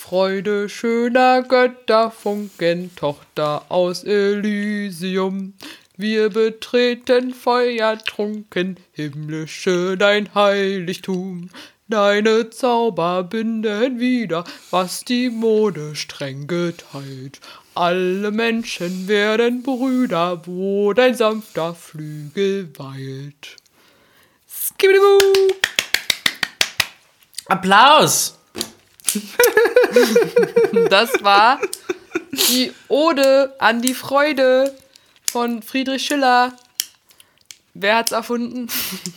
Freude schöner Götterfunken, Tochter aus Elysium. Wir betreten feuertrunken, himmlische dein Heiligtum. Deine Zauber binden wieder, was die Mode streng geteilt. Alle Menschen werden Brüder, wo dein sanfter Flügel weilt. Skibidibu! Applaus! Das war die Ode an die Freude von Friedrich Schiller. Wer hat's erfunden?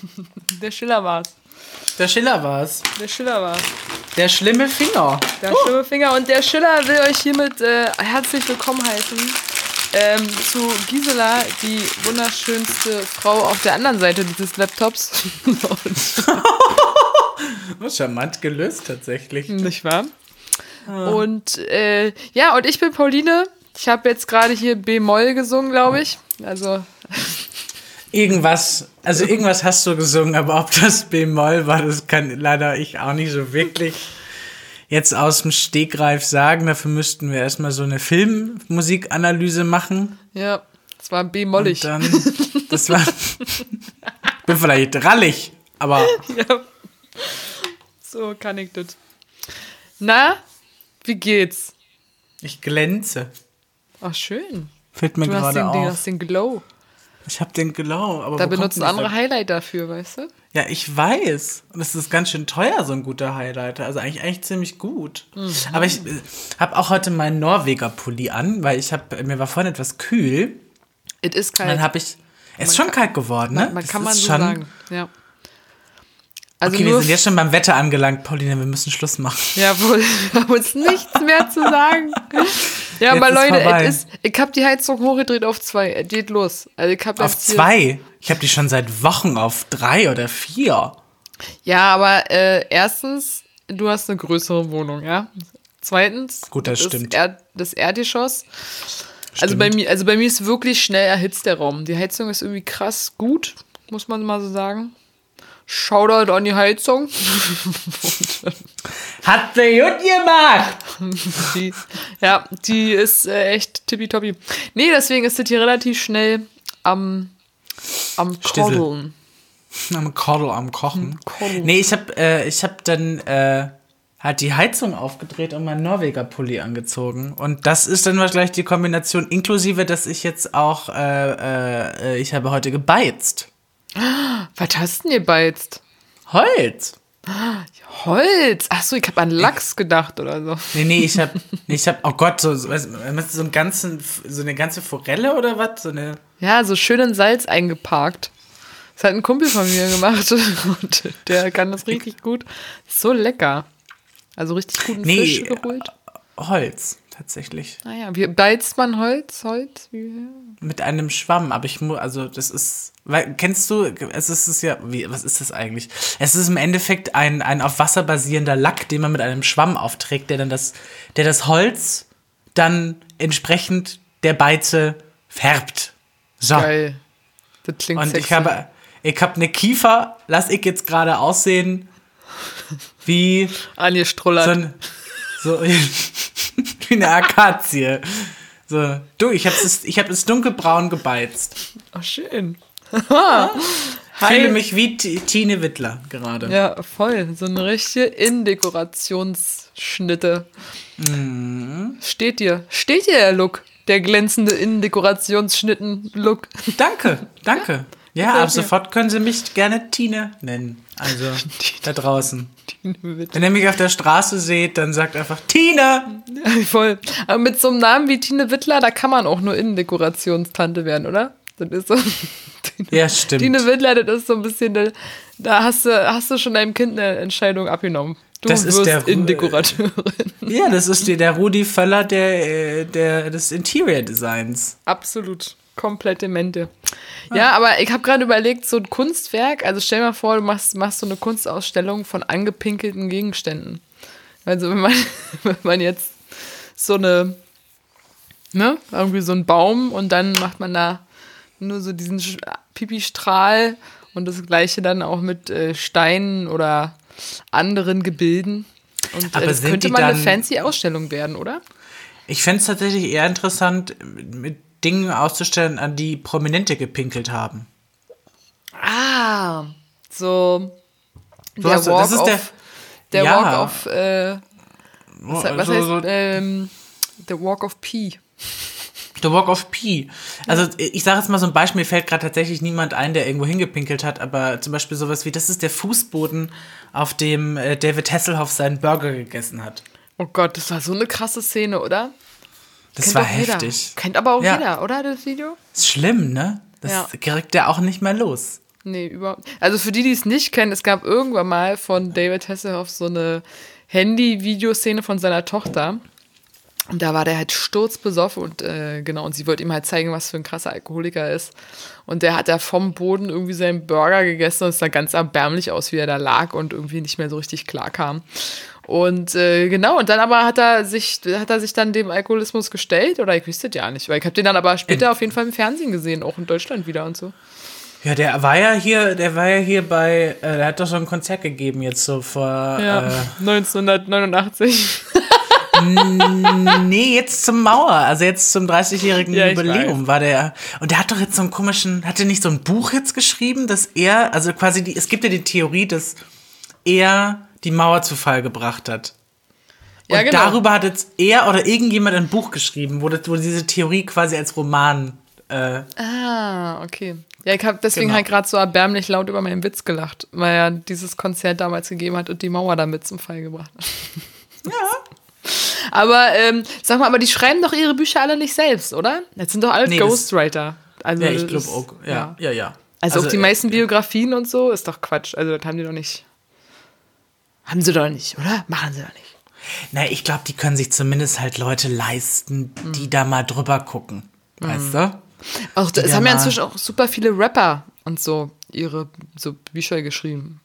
Der Schiller war's. Der Schiller war's. Der Schiller war's. Der schlimme Finger. Der schlimme Finger. Und der Schiller will euch hiermit äh, herzlich willkommen heißen ähm, zu Gisela, die wunderschönste Frau auf der anderen Seite dieses Laptops. Charmant gelöst tatsächlich. Nicht wahr? Und äh, ja, und ich bin Pauline. Ich habe jetzt gerade hier B-Moll gesungen, glaube ich. Also Irgendwas, also irgendwas hast du gesungen, aber ob das B-Moll war, das kann leider ich auch nicht so wirklich jetzt aus dem Stegreif sagen. Dafür müssten wir erstmal so eine Filmmusikanalyse machen. ja, es war B-Mollig. Das war, bin vielleicht rallig, aber Ja. So kann ich das. Na, wie geht's? ich glänze. Ach, schön. Fällt mir Du gerade auf. hast den Glow. Ich habe den Glow, aber Da benutzen andere dieser- Highlight dafür, weißt du? Ja, ich weiß. Und es ist ganz schön teuer, so ein guter Highlighter. Also eigentlich, eigentlich ziemlich gut. Mhm. Aber ich äh, habe auch heute meinen Norweger Pulli an, weil ich habe mir war vorhin etwas kühl. Es ist Und dann kalt. habe ich es ist schon kalt geworden, ne? man Das kann man so schon, sagen. Ja. Also Okay, wir sind jetzt schon beim Wetter angelangt, Pauline, wir müssen Schluss machen. Jawohl, wir haben uns nichts mehr zu sagen. Ja, Jetzt aber Leute, ist, ich habe die Heizung hochgedreht auf zwei. Es geht los. Also ich hab Auf zwei. Ich habe die schon seit Wochen auf drei oder vier. Ja, aber äh, erstens, du hast eine größere Wohnung, ja. Zweitens, Gut, das stimmt. Er, das Erdgeschoss. Also bei, mir, also bei mir ist wirklich schnell erhitzt der Raum. Die Heizung ist irgendwie krass gut, muss man mal so sagen. Shoutout an die Heizung. Hat sie gut gemacht. Die, ja, die ist äh, echt tippitoppi. Nee, deswegen ist das hier relativ schnell am, am. Koddeln. Am Koddel am Kochen. Koddel. Nee, ich habe äh, ich hab dann äh, halt die Heizung aufgedreht und meinen Norweger Pulli angezogen. Und das ist dann gleich die Kombination, inklusive, dass ich jetzt auch, äh, äh, ich habe heute gebeizt. Was hast denn ihr beizt? Holz. Holz. Achso, ich habe an Lachs gedacht oder so. Nee, nee, ich habe, ich habe, oh Gott, so, so, weißt so, einen ganzen, so eine ganze Forelle oder was? So eine, Ja, so schön in Salz eingeparkt. Das hat ein Kumpel von mir gemacht und der kann das richtig gut. So lecker. Also richtig guten Nee, Fisch geholt. Holz, tatsächlich. Naja, wie beizt man Holz? Holz? Wie, Mit einem Schwamm, aber ich muss, also das ist, weil, kennst du, es ist es ja, wie, was ist das eigentlich? Es ist im Endeffekt ein, ein auf Wasser basierender Lack, den man mit einem Schwamm aufträgt, der dann das, der das Holz dann entsprechend der Beize färbt. So. Geil. Das klingt Und sexy. ich habe, ich habe eine Kiefer, lass ich jetzt gerade aussehen, wie Anja Strullert. so, ein, so wie eine Akazie. So, du, ich habe es, ich habe es dunkelbraun gebeizt. oh, schön. Ich fühle mich wie T Tine Wittler gerade. Ja, voll. So eine richtige Innendekorationsschnitte. Mhm. Steht dir. Steht dir der Look. Der glänzende Innendekorationsschnitten-Look. Danke, danke. Ja, Gefällt ab sofort können Sie mich gerne Tine nennen. Also da draußen. Wenn ihr mich auf der Straße seht, dann sagt einfach Tine. Ja, voll. Aber mit so einem Namen wie Tine Wittler, da kann man auch nur Innendekorationstante werden, oder? Das ist so. Ja, stimmt. Tine Wittler, das ist so ein bisschen, da- da hast du, hast du schon deinem Kind eine Entscheidung abgenommen. Du Das ist wirst der Ru- Innendekorateurin. Ja, das ist die, der Rudi Völler der, äh, der, des Interior Designs. Absolut. Komplett demente. Ja, aber ich habe gerade überlegt, so ein Kunstwerk, also stell dir mal vor, du machst, machst so eine Kunstausstellung von angepinkelten Gegenständen. Also wenn man, wenn man jetzt so eine, ne, irgendwie so einen Baum und dann macht man da nur so diesen Pipi-Strahl und das gleiche dann auch mit äh, Steinen oder anderen Gebilden. Und Aber äh, das könnte mal eine fancy Ausstellung werden, oder? Ich fände es tatsächlich eher interessant, mit Dingen auszustellen, an die Prominente gepinkelt haben. Ah, so Du hast- das ist der- der Ja. Walk of, äh, was, was so, heißt, so, ähm, der Walk of P. The Walk of P. Also ich sage jetzt mal so ein Beispiel, mir fällt gerade tatsächlich niemand ein, der irgendwo hingepinkelt hat, aber zum Beispiel sowas wie, das ist der Fußboden, auf dem äh, David Hasselhoff seinen Burger gegessen hat. Oh Gott, das war so eine krasse Szene, oder? Das Kennt war auch jeder. heftig. Kennt aber auch Ja. jeder, oder, das Video? Ist schlimm, ne? Das Ja. kriegt er auch nicht mehr los. Nee, überhaupt. Also für die, die es nicht kennen, es gab irgendwann mal von David Hasselhoff so eine Handy-Videoszene von seiner Tochter. Und da war der halt sturzbesoffen und äh, genau, und sie wollte ihm halt zeigen, was für ein krasser Alkoholiker er ist. Und der hat da vom Boden irgendwie seinen Burger gegessen und es sah ganz erbärmlich aus, wie er da lag und irgendwie nicht mehr so richtig klar kam. Und äh, genau, und dann aber hat er sich, hat er sich dann dem Alkoholismus gestellt, oder ich wüsste ja nicht, weil ich habe den dann aber später auf jeden Fall im Fernsehen gesehen, auch in Deutschland wieder und so. Ja, der war ja hier, der war ja hier bei, äh, der hat doch so ein Konzert gegeben jetzt so vor. Ja, Äh, 1989. nee, jetzt zum Mauer, also jetzt zum 30-jährigen Ja, Jubiläum war der. Und der hat doch jetzt so einen komischen, hat er nicht so ein Buch jetzt geschrieben, dass er, also quasi die, es gibt ja die Theorie, dass er die Mauer zu Fall gebracht hat. Und Ja, genau. darüber hat jetzt er oder irgendjemand ein Buch geschrieben, wo, das, wo diese Theorie quasi als Roman. Äh, Ah, okay. Ja, ich habe deswegen Genau. halt gerade so erbärmlich laut über meinen Witz gelacht, weil er dieses Konzert damals gegeben hat und die Mauer damit zum Fall gebracht hat. Ja. Aber ähm, sag mal, aber die schreiben doch ihre Bücher alle nicht selbst, oder? Das sind doch alle Nee, Ghostwriter. Also, ja, ich glaube auch. Ja, ja, ja. Also, auch die äh, meisten Biografien und so ist doch Quatsch. Also das haben die doch nicht. Haben sie doch nicht, oder? Machen sie doch nicht. Na, ich glaube, die können sich zumindest halt Leute leisten, die da mal drüber gucken. Weißt du? Auch, es haben ja inzwischen auch super viele Rapper und so ihre so Bücher geschrieben.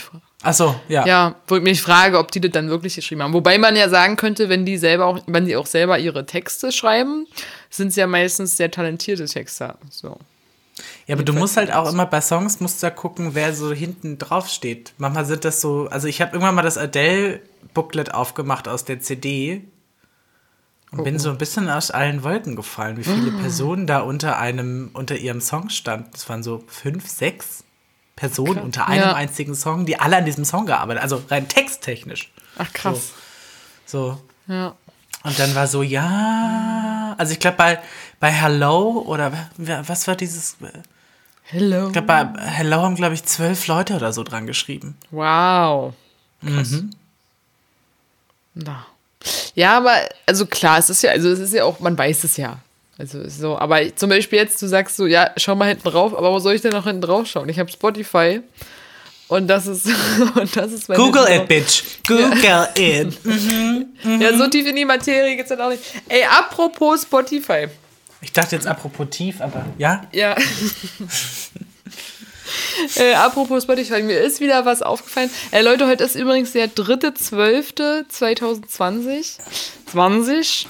Fra- Ach so, ja. Ja, wo ich mich frage, ob die das dann wirklich geschrieben haben. Wobei man ja sagen könnte, wenn die selber auch, wenn die auch selber ihre Texte schreiben, sind sie ja meistens sehr talentierte Texter. So. Ja, aber du musst halt auch immer bei Songs musst du ja gucken, wer so hinten drauf steht. Manchmal sind das so, also ich habe irgendwann mal das Adele-Booklet aufgemacht aus der CD und bin so ein bisschen aus allen Wolken gefallen, wie viele Personen da unter einem, unter ihrem Song standen. Das waren so fünf, sechs Personen unter einem Ja. einzigen Song, die alle an diesem Song gearbeitet haben, also rein texttechnisch. Ach krass. So. Ja. Und dann war so, ja, also ich glaube bei, bei Hello oder was war dieses, Hello. ich glaube, bei Hello haben, glaube ich, zwölf Leute oder so dran geschrieben. Wow. Krass. Na. Ja, aber, also klar, es ist ja, also es ist ja auch, man weiß es ja. Also so, aber zum Beispiel jetzt, du sagst so, ja, schau mal hinten drauf, aber wo soll ich denn noch hinten drauf schauen? Ich habe Spotify und das ist, und das ist mein Google it, bitch. Google it. drauf. Ja, so tief in die Materie geht's dann auch nicht. Ey, apropos Spotify. Ich dachte jetzt apropos tief, aber ja. Ja. äh, apropos Spotify, mir ist wieder was aufgefallen. Äh, Leute, heute ist übrigens der 3.12.2020. 20.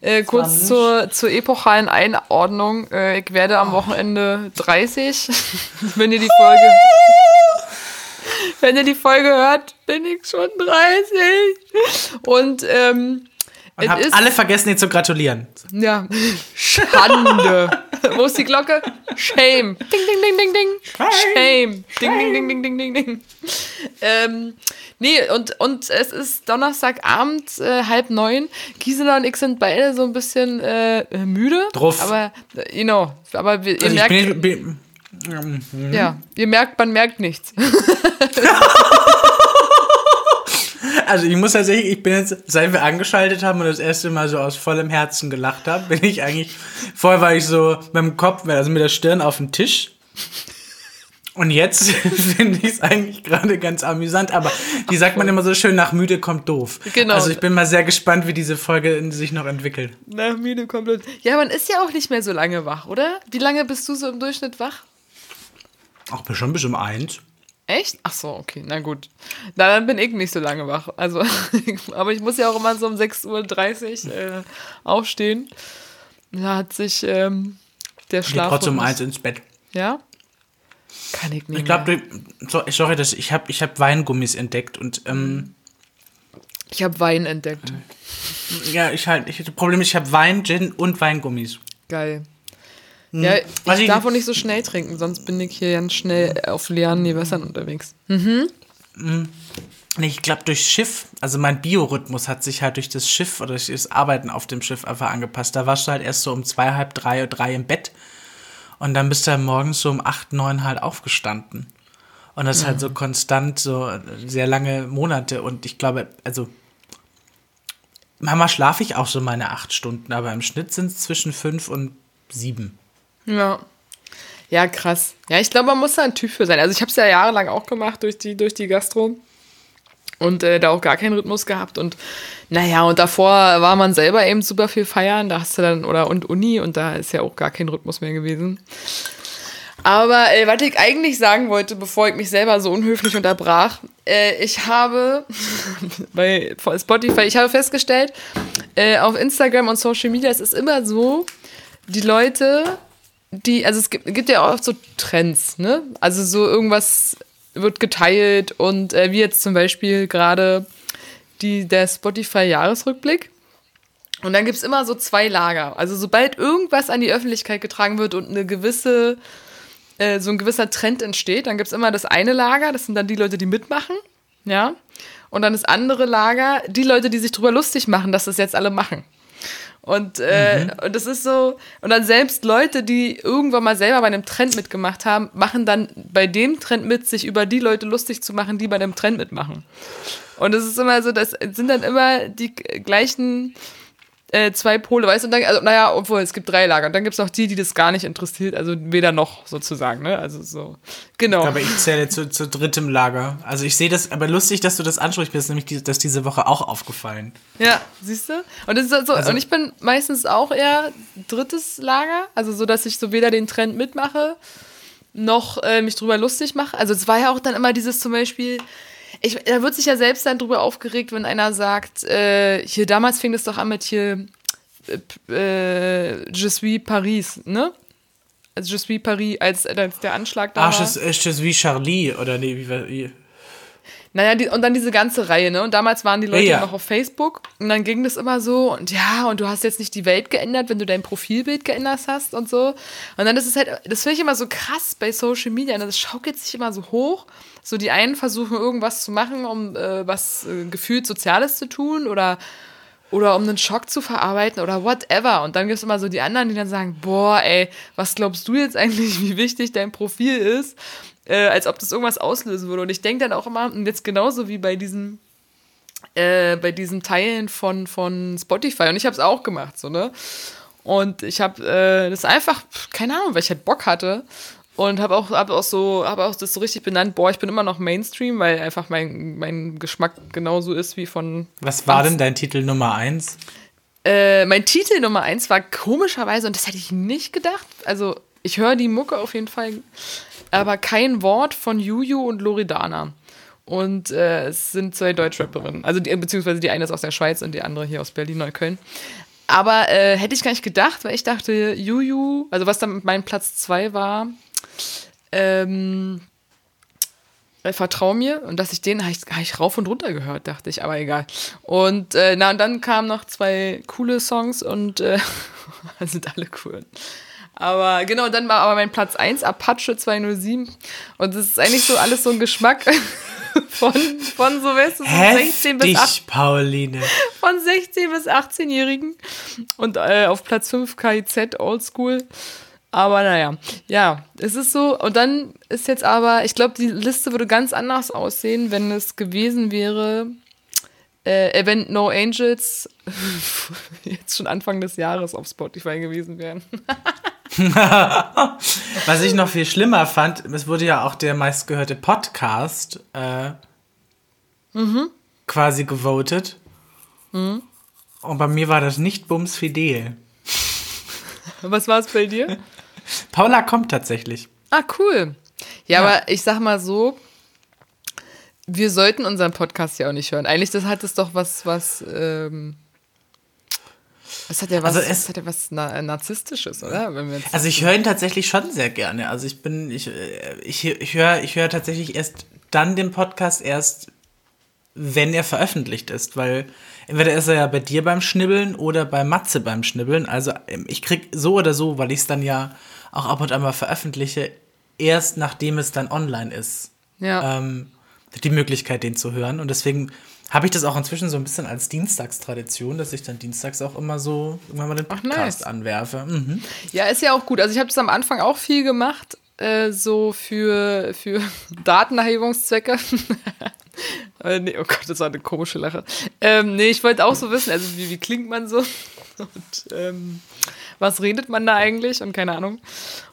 Äh, kurz 20. zur, zur epochalen Einordnung. Äh, ich werde am Wochenende 30. Wenn ihr die Folge. Wenn ihr die Folge hört, bin ich schon 30. Und ähm, Und habt alle vergessen, dir zu gratulieren. ja. Schande. Wo ist die Glocke? Shame. Ding, ding, ding, ding, ding. Shame. Ding, ding, ding, ding, ding, ding, ding. Ähm, nee, und, und es ist Donnerstagabend, äh, halb neun. Gisela und ich sind beide so ein bisschen äh, äh, müde. Drauf. Aber, you know, aber wir, ihr Also merkt, bin, bin, ja, ihr merkt, man merkt nichts. also ich muss tatsächlich, ich bin jetzt, seit wir angeschaltet haben und das erste Mal so aus vollem Herzen gelacht habe, bin ich eigentlich, vorher war ich so mit dem Kopf, also mit der Stirn auf dem Tisch. Und jetzt finde ich es eigentlich gerade ganz amüsant, aber wie sagt man immer so schön, nach müde kommt doof. Genau. Also ich bin mal sehr gespannt, wie diese Folge sich noch entwickelt. Nach müde komplett. Ja, man ist ja auch nicht mehr so lange wach, oder? Wie lange bist du so im Durchschnitt wach? Auch bestimmt bis um eins. Echt? Ach so, okay, na gut. Na, dann bin ich nicht so lange wach. Also, aber ich muss ja auch immer so um 6.30 Uhr äh, aufstehen. Da hat sich ähm, der Ich Schlaf. trotzdem um eins ins Bett. Ja? Kann ich nicht. Ich glaube, sorry, dass ich habe ich hab Weingummis entdeckt und ähm, Ich habe Wein entdeckt. Ja, ich halt. Ich, das Problem ist, ich habe Wein, Gin und Weingummis. Geil. Ja, Was ich ich- darf auch nicht so schnell trinken, sonst bin ich hier ganz schnell auf leeren Gewässern unterwegs. Nee, ich glaube durch Schiff, also mein Biorhythmus hat sich halt durch das Schiff oder durch das Arbeiten auf dem Schiff einfach angepasst. Da warst du halt erst so um zwei, halb drei oder drei im Bett und dann bist du halt morgens so um acht, neun halt aufgestanden. Und das halt so konstant, so sehr lange Monate. Und ich glaube, also manchmal schlafe ich auch so meine acht Stunden, aber im Schnitt sind es zwischen fünf und sieben. Ja. Ja, krass. Ja, ich glaube, man muss da ein Typ für sein. Also ich habe es ja jahrelang auch gemacht durch die, durch die Gastro. Und äh, da auch gar keinen Rhythmus gehabt. Und naja, und davor war man selber eben super viel feiern. Da hast du dann, oder und Uni, und da ist ja auch gar kein Rhythmus mehr gewesen. Aber äh, was ich eigentlich sagen wollte, bevor ich mich selber so unhöflich unterbrach, äh, ich habe bei Spotify, ich habe festgestellt, äh, auf Instagram und Social Media, es ist immer so, die Leute, die, also es gibt, gibt ja auch oft so Trends, ne? Also so irgendwas wird geteilt und äh, wie jetzt zum Beispiel gerade der Spotify-Jahresrückblick. Und dann gibt es immer so zwei Lager. Also sobald irgendwas an die Öffentlichkeit getragen wird und eine gewisse, äh, so ein gewisser Trend entsteht, dann gibt es immer das eine Lager, das sind dann die Leute, die mitmachen, ja. Und dann das andere Lager, die Leute, die sich drüber lustig machen, dass das jetzt alle machen. Und, äh, und das ist so, und dann selbst Leute, die irgendwann mal selber bei einem Trend mitgemacht haben, machen dann bei dem Trend mit, sich über die Leute lustig zu machen, die bei dem Trend mitmachen. Und es ist immer so, das sind dann immer die gleichen äh, zwei Pole, weißt du, und dann, also, naja, obwohl es gibt drei Lager. Und dann gibt es noch die, die das gar nicht interessiert, also weder noch sozusagen, ne? Also so. Genau. Aber ich zähle zu, zu drittem Lager. Also ich sehe das, aber lustig, dass du das ansprichst, mir ist nämlich die, das diese Woche auch aufgefallen. Ja, siehst du? Und, das ist so, Also- und ich bin meistens auch eher drittes Lager, also so, dass ich so weder den Trend mitmache, noch äh, mich drüber lustig mache. Also es war ja auch dann immer dieses zum Beispiel, ich, da wird sich ja selbst dann drüber aufgeregt, wenn einer sagt, äh, hier damals fing es doch an mit hier äh, äh, Je suis Paris, ne? Also Je suis Paris, als, als der Anschlag da Ah, war. ist ist das wie Charlie oder nee, wie, wie Naja, die, und dann diese ganze Reihe, ne? Und damals waren die Leute Ja, ja. noch auf Facebook und dann ging das immer so und ja, und du hast jetzt nicht die Welt geändert, wenn du dein Profilbild geändert hast und so. Und dann ist es halt, das finde ich immer so krass bei Social Media, ne? das schaukelt sich immer so hoch. So die einen versuchen irgendwas zu machen, um äh, was äh, gefühlt Soziales zu tun oder oder um einen Schock zu verarbeiten oder whatever. Und dann gibt es immer so die anderen, die dann sagen, boah, ey, was glaubst du jetzt eigentlich, wie wichtig dein Profil ist? Äh, als ob das irgendwas auslösen würde. Und ich denke dann auch immer, und jetzt genauso wie bei diesen, äh, bei diesen Teilen von, von Spotify. Und ich habe es auch gemacht, so, ne? Und ich habe äh, das einfach, keine Ahnung, weil ich halt Bock hatte. Und habe auch, hab auch so, habe auch das so richtig benannt, boah, ich bin immer noch Mainstream, weil einfach mein, mein Geschmack genauso ist wie von Was war denn dein Titel Nummer eins? äh, mein Titel Nummer eins war komischerweise, und das hätte ich nicht gedacht, also ich höre die Mucke auf jeden Fall, aber kein Wort von Juju und Loredana. Und äh, es sind zwei Deutschrapperinnen. Also die, beziehungsweise die eine ist aus der Schweiz und die andere hier aus Berlin-Neukölln. Aber äh, hätte ich gar nicht gedacht, weil ich dachte, Juju, also was dann mein Platz zwei war, ähm, äh, Vertrau mir und dass ich den habe ich, hab ich rauf und runter gehört, dachte ich, aber egal. Und äh, na und dann kamen noch zwei coole Songs und äh, sind alle cool. Aber genau, dann war aber mein Platz 1 Apache 207 und das ist eigentlich so alles so ein Geschmack von, von so du, so 16 bis 8, Heftig, Pauline. von 16 bis 18-Jährigen und äh, auf Platz 5 KIZ Oldschool. Aber naja, ja, es ist so. Und dann ist jetzt aber, ich glaube, die Liste würde ganz anders aussehen, wenn es gewesen wäre, äh, Event No Angels jetzt schon Anfang des Jahres auf Spotify gewesen wären. Was ich noch viel schlimmer fand, es wurde ja auch der meistgehörte Podcast äh, quasi gewotet. Und bei mir war das nicht Bums Fidel. Was war es bei dir? Paula kommt tatsächlich. Ah, cool. Ja, aber ich sag mal so, wir sollten unseren Podcast ja auch nicht hören. Eigentlich das hat es doch was, was, ähm, das hat ja was, Also es- hat ja was Na Narzisstisches, oder? Also ich höre ihn tatsächlich schon sehr gerne. Also ich bin, ich, äh, ich, ich höre ich höre tatsächlich erst dann den Podcast erst wenn er veröffentlicht ist, weil entweder ist er ja bei dir beim Schnibbeln oder bei Matze beim Schnibbeln. Also ähm, ich krieg so oder so, weil ich es dann ja auch ab und an mal veröffentliche, erst nachdem es dann online ist, Ja. ähm, die Möglichkeit, den zu hören. Und deswegen habe ich das auch inzwischen so ein bisschen als Dienstagstradition, dass ich dann dienstags auch immer so irgendwann mal den Ach, Podcast nice. anwerfe. Mhm. Ja, ist ja auch gut. Also ich habe das am Anfang auch viel gemacht, äh, so für, für Datenerhebungszwecke. äh, nee, oh Gott, das war eine komische Lache. Ähm, nee, ich wollte auch so wissen, also wie, wie klingt man so? Und ähm, was redet man da eigentlich? Und keine Ahnung.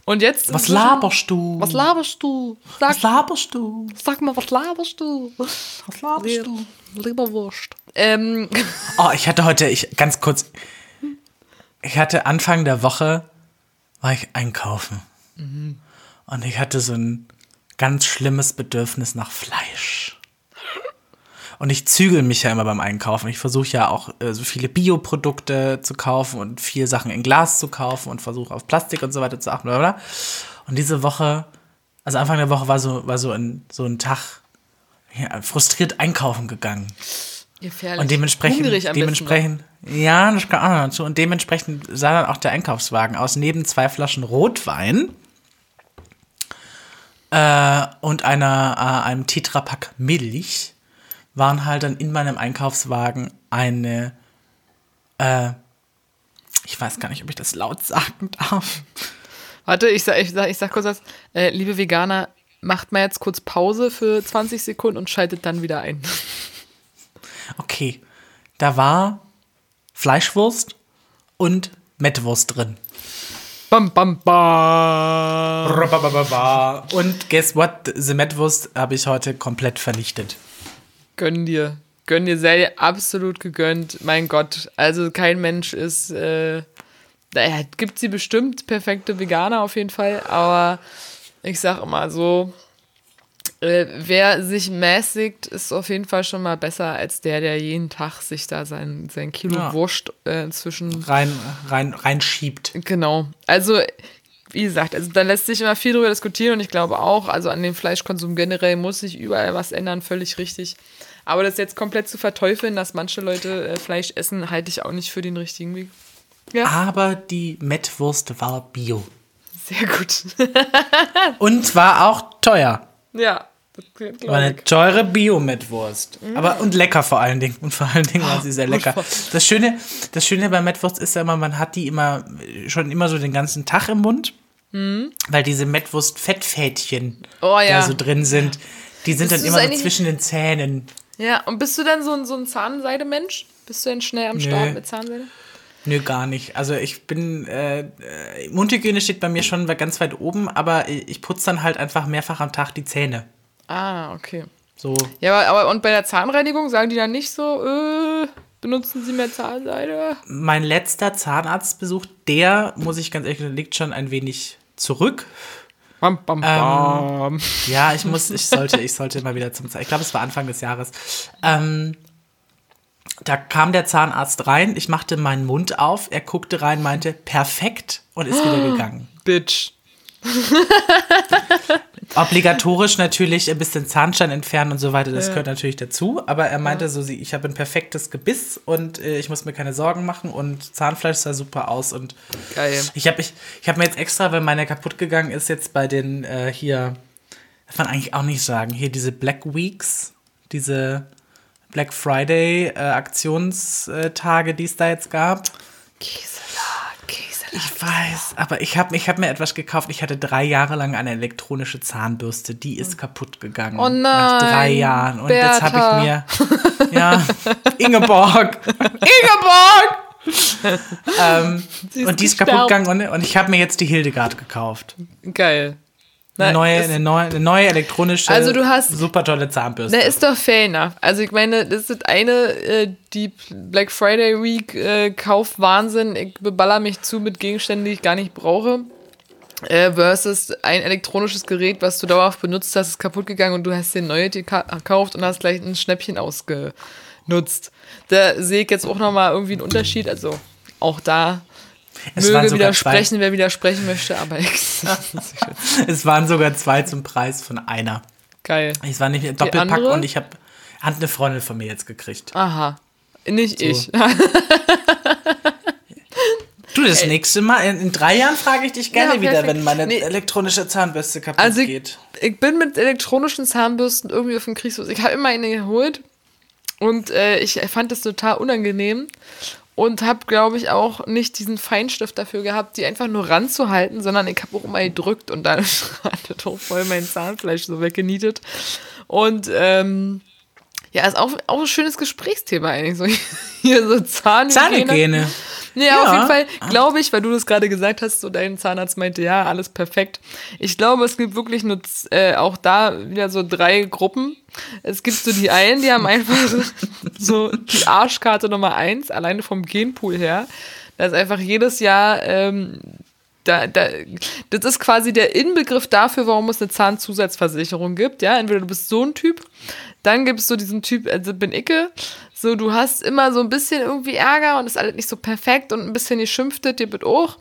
Und jetzt. Was laberst du? Was laberst du? Sag, Was laberst du? sag mal, was laberst du? Was laberst du? Leberwurst. Ähm, Oh, ich hatte heute, ich ganz kurz, ich hatte Anfang der Woche, war ich einkaufen. Und ich hatte so ein ganz schlimmes Bedürfnis nach Fleisch. Und ich zügel mich ja immer beim Einkaufen. Ich versuche ja auch äh, so viele Bioprodukte zu kaufen und viel Sachen in Glas zu kaufen und versuche auf Plastik und so weiter zu achten. Bla bla. Und diese Woche, also Anfang der Woche war so, war so ein, so ein Tag ja, frustriert einkaufen gegangen. gefährlich. Und dementsprechend, besten dementsprechend, ja, das kann auch dazu. Und dementsprechend sah dann auch der Einkaufswagen aus. Neben zwei Flaschen Rotwein äh, und einer, äh, einem Tetrapack Milch waren halt dann in meinem Einkaufswagen eine, äh, ich weiß gar nicht, ob ich das laut sagen darf. Warte, ich sag, ich sag, ich sag kurz was. Äh, liebe Veganer, macht mal jetzt kurz Pause für 20 Sekunden und schaltet dann wieder ein. Okay, da war Fleischwurst und Mettwurst drin. Bam, bam, bam. Und guess what? The Mettwurst habe ich heute komplett vernichtet. Gönn dir. Gönn dir, sei dir absolut gegönnt. Mein Gott, also kein Mensch ist, äh, naja, gibt sie bestimmt perfekte Veganer auf jeden Fall, aber ich sag immer so, äh, wer sich mäßigt, ist auf jeden Fall schon mal besser als der, der jeden Tag sich da sein, sein Kilo Ja. Wurst äh, zwischen Rein, rein, reinschiebt. Genau. Also, wie gesagt, also da lässt sich immer viel drüber diskutieren und ich glaube auch, also an dem Fleischkonsum generell muss sich überall was ändern, völlig richtig. Aber das jetzt komplett zu verteufeln, dass manche Leute äh, Fleisch essen, halte ich auch nicht für den richtigen Weg. Ja, Aber die Mettwurst war bio. sehr gut. Und war auch teuer. ja, das War eine teure Bio-Mettwurst. Aber und lecker vor allen Dingen. Und vor allen Dingen war sie sehr lecker. Das Schöne, das Schöne bei Mettwurst ist ja immer, man hat die immer schon immer so den ganzen Tag im Mund. Weil diese Mettwurst-Fettfädchen Oh ja. da so drin sind, die sind Ist dann das immer so zwischen den Zähnen. Ja, und bist du dann so ein, so ein Zahnseide-Mensch? Bist du denn schnell am Nö. Start mit Zahnseide? Nö, gar nicht. Also ich bin, äh, äh, Mundhygiene steht bei mir schon ganz weit oben, aber ich putze dann halt einfach mehrfach am Tag die Zähne. Ah, okay. So. Ja, aber, aber und bei der Zahnreinigung sagen die dann nicht so, äh, benutzen Sie mehr Zahnseide? Mein letzter Zahnarztbesuch, der, muss ich ganz ehrlich, sagen, liegt schon ein wenig zurück. Bam, bam, bam. Ja, ich muss, ich sollte, ich sollte mal wieder zum Zahnarzt. Ich glaube, es war Anfang des Jahres. Ähm, da kam der Zahnarzt rein, ich machte meinen Mund auf, er guckte rein, meinte, perfekt und ist wieder gegangen. Bitch. Obligatorisch natürlich ein bisschen Zahnstein entfernen und so weiter, das gehört natürlich dazu. Aber er meinte so, sie- ich habe ein perfektes Gebiss und äh, ich muss mir keine Sorgen machen und Zahnfleisch sah super aus. Und Geil. ich habe ich, ich hab mir jetzt extra, weil meine kaputt gegangen ist, jetzt bei den äh, hier, darf man eigentlich auch nicht sagen, hier diese Black Weeks, diese Black Friday äh, Aktionstage, die es da jetzt gab. Käselat. Ich weiß, aber ich habe ich hab mir etwas gekauft. Ich hatte drei Jahre lang eine elektronische Zahnbürste. Die ist kaputt gegangen. Oh Nach drei nein, Jahren. Und jetzt habe Bertha. ich mir. Ja, Ingeborg. Ingeborg! ähm, und die ist kaputt gegangen und, und ich habe mir jetzt die Hildegard gekauft. Geil. Eine neue, eine neue, eine neue elektronische, Also du hast- super tolle Zahnbürste. Na, ist doch fair enough. Also ich meine, das ist eine, äh, die Black Friday Week äh, Kaufwahnsinn. Ich beballer mich zu mit Gegenständen, die ich gar nicht brauche. Äh, versus ein elektronisches Gerät, was du dauerhaft benutzt hast, ist kaputt gegangen und du hast dir ein neues geka- gekauft und hast gleich ein Schnäppchen ausgenutzt. Da sehe ich jetzt auch nochmal irgendwie einen Unterschied. Also auch da Es möge widersprechen, wer widersprechen möchte, aber es waren sogar zwei zum Preis von einer. geil. Es war nicht Doppelpack und ich habe Hat eine Freundin von mir jetzt gekriegt. Aha. Nicht So. ich. Du, das nächste Mal, in, in drei Jahren frage ich dich gerne Ja, wieder, wenn meine Nee. elektronische Zahnbürste kaputt Also ich, geht. ich bin mit elektronischen Zahnbürsten irgendwie auf dem Kriegsfuß. Ich habe immer eine geholt und äh, ich fand das total unangenehm und habe, glaube ich, auch nicht diesen Feinstift dafür gehabt, die einfach nur ranzuhalten, sondern ich habe auch immer gedrückt und dann hat das auch voll mein Zahnfleisch so weggenietet. Und ähm, ja, ist auch, auch ein schönes Gesprächsthema eigentlich. So hier so Zahnhygiene. Zahnhygiene. Ja, Ja. auf jeden Fall glaube ich, weil du das gerade gesagt hast, so dein Zahnarzt meinte, ja, alles perfekt. Ich glaube, es gibt wirklich nur äh, auch da wieder so drei Gruppen. Es gibt so die einen, die haben einfach so die Arschkarte Nummer eins, alleine vom Genpool her. Da ist einfach jedes Jahr ähm, da, da, das ist quasi der Inbegriff dafür, warum es eine Zahnzusatzversicherung gibt. Ja, entweder du bist so ein Typ, dann gibt es so diesen Typ, also bin Icke. So, du hast immer so ein bisschen irgendwie Ärger und ist alles nicht so perfekt und ein bisschen geschimpftet, dir wird auch.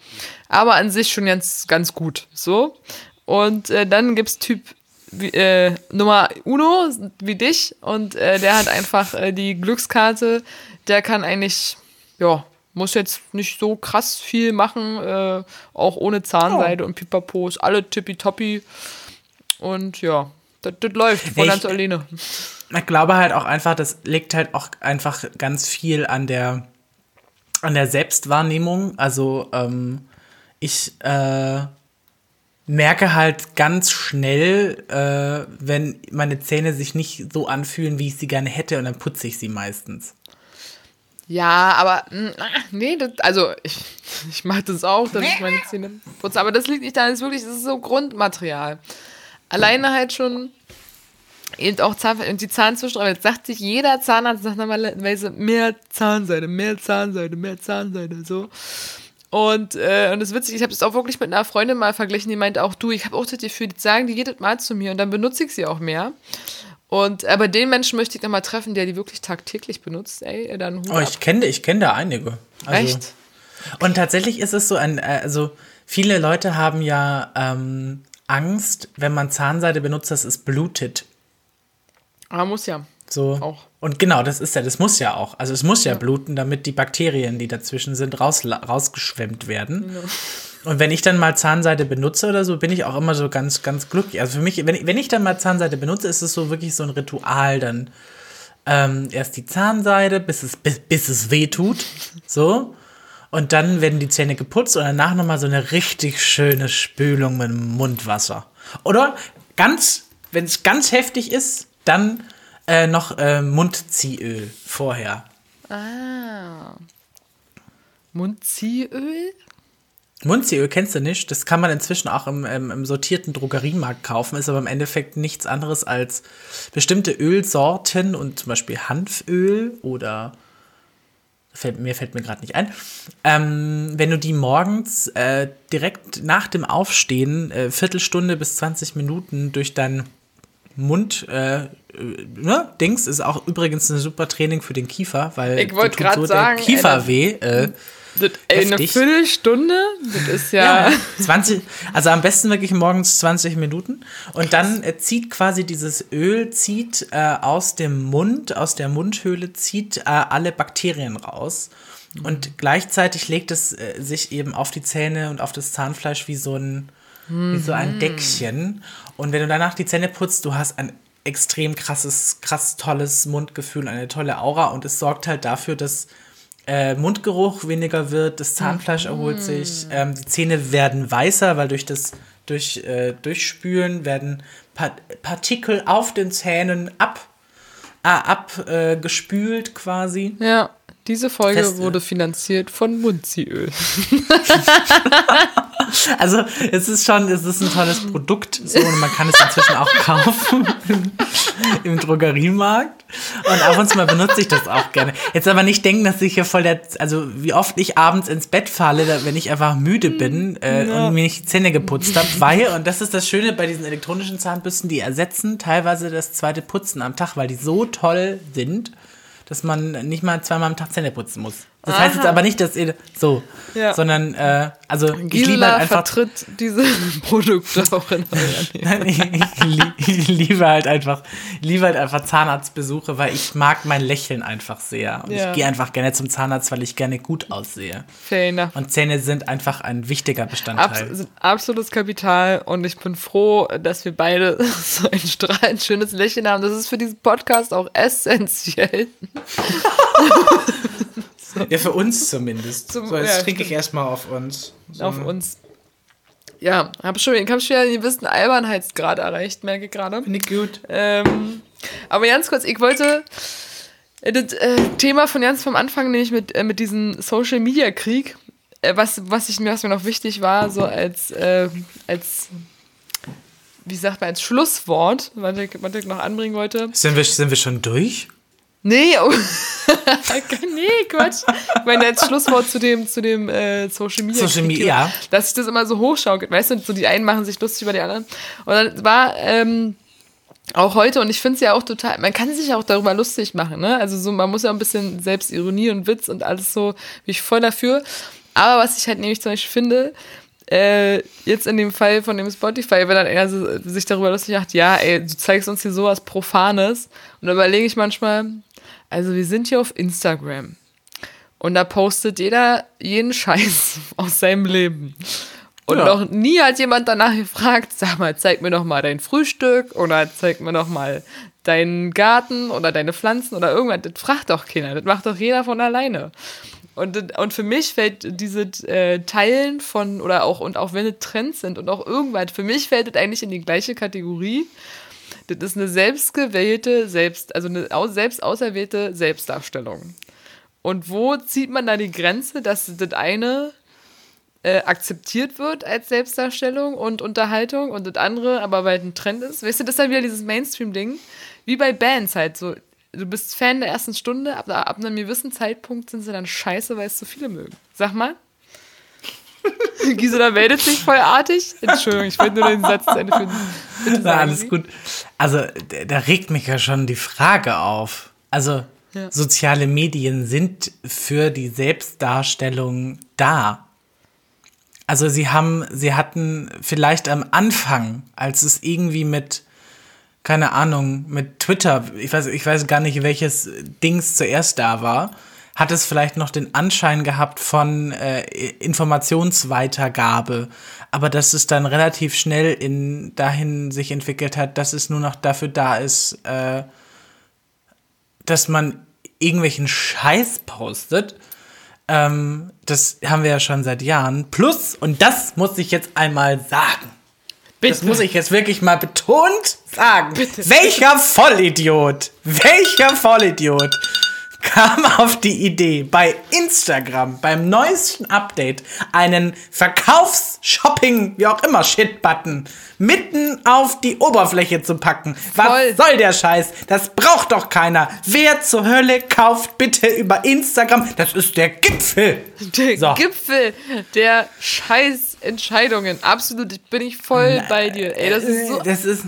Aber an sich schon ganz, ganz gut. So. Und äh, dann gibt es Typ wie, äh, Nummer Uno, wie dich. Und äh, der hat einfach äh, die Glückskarte. Der kann eigentlich, ja, muss jetzt nicht so krass viel machen. Äh, auch ohne Zahnseide und Pipapo. Ist alle tippitoppi. Und ja, das, das läuft von Ich- ganz alleine. Ich glaube halt auch einfach, das liegt halt auch einfach ganz viel an der, an der Selbstwahrnehmung. Also ähm, ich äh, merke halt ganz schnell, äh, wenn meine Zähne sich nicht so anfühlen, wie ich sie gerne hätte, und dann putze ich sie meistens. Ja, aber mm, ah, nee, das, also ich, ich mache das auch, dass ich meine Zähne putze. Aber das liegt nicht daran, das ist wirklich, das ist so Grundmaterial. Alleine halt schon eben auch Zahn, und die Zahnzwischenräume. Jetzt sagt sich jeder Zahnarzt sagt normalerweise mehr Zahnseide, mehr Zahnseide, mehr Zahnseide, so. Und, äh, und das ist witzig, ich habe das auch wirklich mit einer Freundin mal verglichen, die meinte auch, du, ich habe auch das Gefühl, die sagen die jedes Mal zu mir und dann benutze ich sie auch mehr. Und aber den Menschen möchte ich noch mal treffen, der die wirklich tagtäglich benutzt, ey, dann Hut Oh, ich kenne ich kenn da einige. Also, Echt? Und tatsächlich ist es so ein, äh, also viele Leute haben ja ähm, Angst, wenn man Zahnseide benutzt, dass es blutet. Aber muss ja. So. Auch. Und genau, das ist ja, das muss ja auch. Also es muss ja, bluten, damit die Bakterien, die dazwischen sind, raus, rausgeschwemmt werden. Und wenn ich dann mal Zahnseide benutze oder so, bin ich auch immer so ganz, ganz glücklich. Also für mich, wenn ich, wenn ich dann mal Zahnseide benutze, ist es so wirklich so ein Ritual. Dann ähm, erst die Zahnseide, bis es, bis, bis es weh tut. So. Und dann werden die Zähne geputzt und danach nochmal so eine richtig schöne Spülung mit Mundwasser. Oder ganz, wenn es ganz heftig ist, dann äh, noch äh, Mundziehöl vorher. Ah. Mundziehöl? Mundziehöl kennst du nicht. Das kann man inzwischen auch im, im, im sortierten Drogeriemarkt kaufen, ist aber im Endeffekt nichts anderes als bestimmte Ölsorten und zum Beispiel Hanföl oder fällt, mir fällt mir gerade nicht ein. Ähm, wenn du die morgens äh, direkt nach dem Aufstehen äh, Viertelstunde bis 20 Minuten durch deinen Mund äh, äh, ne, Dings ist auch übrigens ein super Training für den Kiefer, weil Ich wollt dir tut grad so sagen, der Kiefer ey, weh. Äh, Das, ey, eine. Viertelstunde? Das ist ja. ja, 20, also am besten wirklich morgens 20 Minuten. Und dann äh, zieht quasi dieses Öl, zieht äh, aus dem Mund, aus der Mundhöhle, zieht äh, alle Bakterien raus. Und gleichzeitig legt es äh, sich eben auf die Zähne und auf das Zahnfleisch wie so ein, wie so ein Deckchen. Und wenn du danach die Zähne putzt, du hast ein extrem krasses, krass tolles Mundgefühl, eine tolle Aura und es sorgt halt dafür, dass äh, Mundgeruch weniger wird, das Zahnfleisch erholt sich, ähm, die Zähne werden weißer, weil durch das durch, äh, Durchspülen werden pa Partikel auf den Zähnen ab, äh, abgespült gespült quasi. Ja, diese Folge Feste. wurde finanziert von Mundziehöl. Also es ist schon, es ist ein tolles Produkt so, und man kann es inzwischen auch kaufen im, im Drogeriemarkt. Und ab und zu mal benutze ich das auch gerne. Jetzt aber nicht denken, dass ich hier voll der, also wie oft ich abends ins Bett falle, wenn ich einfach müde bin äh, und mir nicht die Zähne geputzt habe, weil, und das ist das Schöne bei diesen elektronischen Zahnbürsten, die ersetzen teilweise das zweite Putzen am Tag, weil die so toll sind, dass man nicht mal zweimal am Tag Zähne putzen muss. Das heißt jetzt Aha. aber nicht, dass ihr so, Ja. sondern äh, also ich liebe Gisela halt einfach vertritt diese Produkte auch in. Nein, ich, ich, ich liebe halt einfach, liebe halt einfach Zahnarztbesuche, weil ich mag mein Lächeln einfach sehr. Und Ja. ich gehe einfach gerne zum Zahnarzt, weil ich gerne gut aussehe. Fair enough. Und Zähne sind einfach ein wichtiger Abs Bestandteil. sind absolutes Kapital und ich bin froh, dass wir beide so ein strahlend schönes Lächeln haben. Das ist für diesen Podcast auch essentiell. Ja, für uns zumindest. Zum- so, jetzt ja, trinke ich erstmal auf uns. So. auf uns. Ja, habe schon, ich habe schon einen gewissen Albernheitsgrad erreicht, merke ich gerade. Finde ich gut. Ähm, aber ganz kurz, ich wollte äh, das äh, Thema von ganz vom Anfang, nämlich mit, äh, mit diesem Social Media Krieg, äh, was, was, ich, was mir noch wichtig war, so als, äh, als wie sagt man, als Schlusswort, was ich, was ich noch anbringen wollte. Sind wir, sind wir schon durch? Nee, oh. nee, Quatsch. Ich meine, als Schlusswort zu dem, zu dem äh, Social Media. Social Media, ja. Dass sich das immer so hochschaukelt, weißt du, so die einen machen sich lustig über die anderen. Und dann war ähm, auch heute, und ich finde es ja auch total, man kann sich auch darüber lustig machen, ne? Also so, man muss ja ein bisschen Selbstironie und Witz und alles so, bin ich voll dafür. Aber was ich halt nämlich zum Beispiel finde, äh, jetzt in dem Fall von dem Spotify, wenn dann so, sich darüber lustig macht, ja, ey, du zeigst uns hier sowas Profanes. Und da überlege ich manchmal, also wir sind hier auf Instagram. Und da postet jeder jeden Scheiß aus seinem Leben. Und Ja. noch nie hat jemand danach gefragt, sag mal, zeig mir doch mal dein Frühstück oder zeig mir doch mal deinen Garten oder deine Pflanzen oder irgendwas. Das fragt doch keiner. Das macht doch jeder von alleine. Und, und für mich fällt dieses äh, Teilen von, oder auch, und auch wenn es Trends sind und auch irgendwas, für mich fällt das eigentlich in die gleiche Kategorie. Das ist eine selbstgewählte, selbst, also eine selbst auserwählte Selbstdarstellung. Und wo zieht man da die Grenze, dass das eine äh, akzeptiert wird als Selbstdarstellung und Unterhaltung und das andere aber weil ein Trend ist? Weißt du, das ist dann wieder dieses Mainstream-Ding, wie bei Bands halt so. Du bist Fan der ersten Stunde, ab, ab einem gewissen Zeitpunkt sind sie dann scheiße, weil es zu viele mögen. Sag mal. Gisela meldet sich voll artig. Entschuldigung, ich wollte nur den Satz zu Ende. Bitte Na, alles gut. Also, da, da regt mich ja schon die Frage auf. Also, Ja. soziale Medien sind für die Selbstdarstellung da. Also, sie haben, sie hatten vielleicht am Anfang, als es irgendwie mit, keine Ahnung, mit Twitter, ich weiß, ich weiß gar nicht, welches Dings zuerst da war, hat es vielleicht noch den Anschein gehabt von äh, Informationsweitergabe, aber dass es dann relativ schnell in dahin sich entwickelt hat, dass es nur noch dafür da ist, äh, dass man irgendwelchen Scheiß postet. Ähm, das haben wir ja schon seit Jahren. Plus, und das muss ich jetzt einmal sagen. Das muss ich jetzt wirklich mal betont sagen. Bitte. Welcher Vollidiot, welcher Vollidiot kam auf die Idee, bei Instagram, beim neuesten Update, einen Verkaufs-Shopping, wie auch immer, Shit-Button mitten auf die Oberfläche zu packen. Was Voll. soll der Scheiß? Das braucht doch keiner. Wer zur Hölle kauft bitte über Instagram? Das ist der Gipfel. Der So. Gipfel der Scheißentscheidungen. Absolut, ich bin ich voll bei dir. Ey, das ist so, Das ist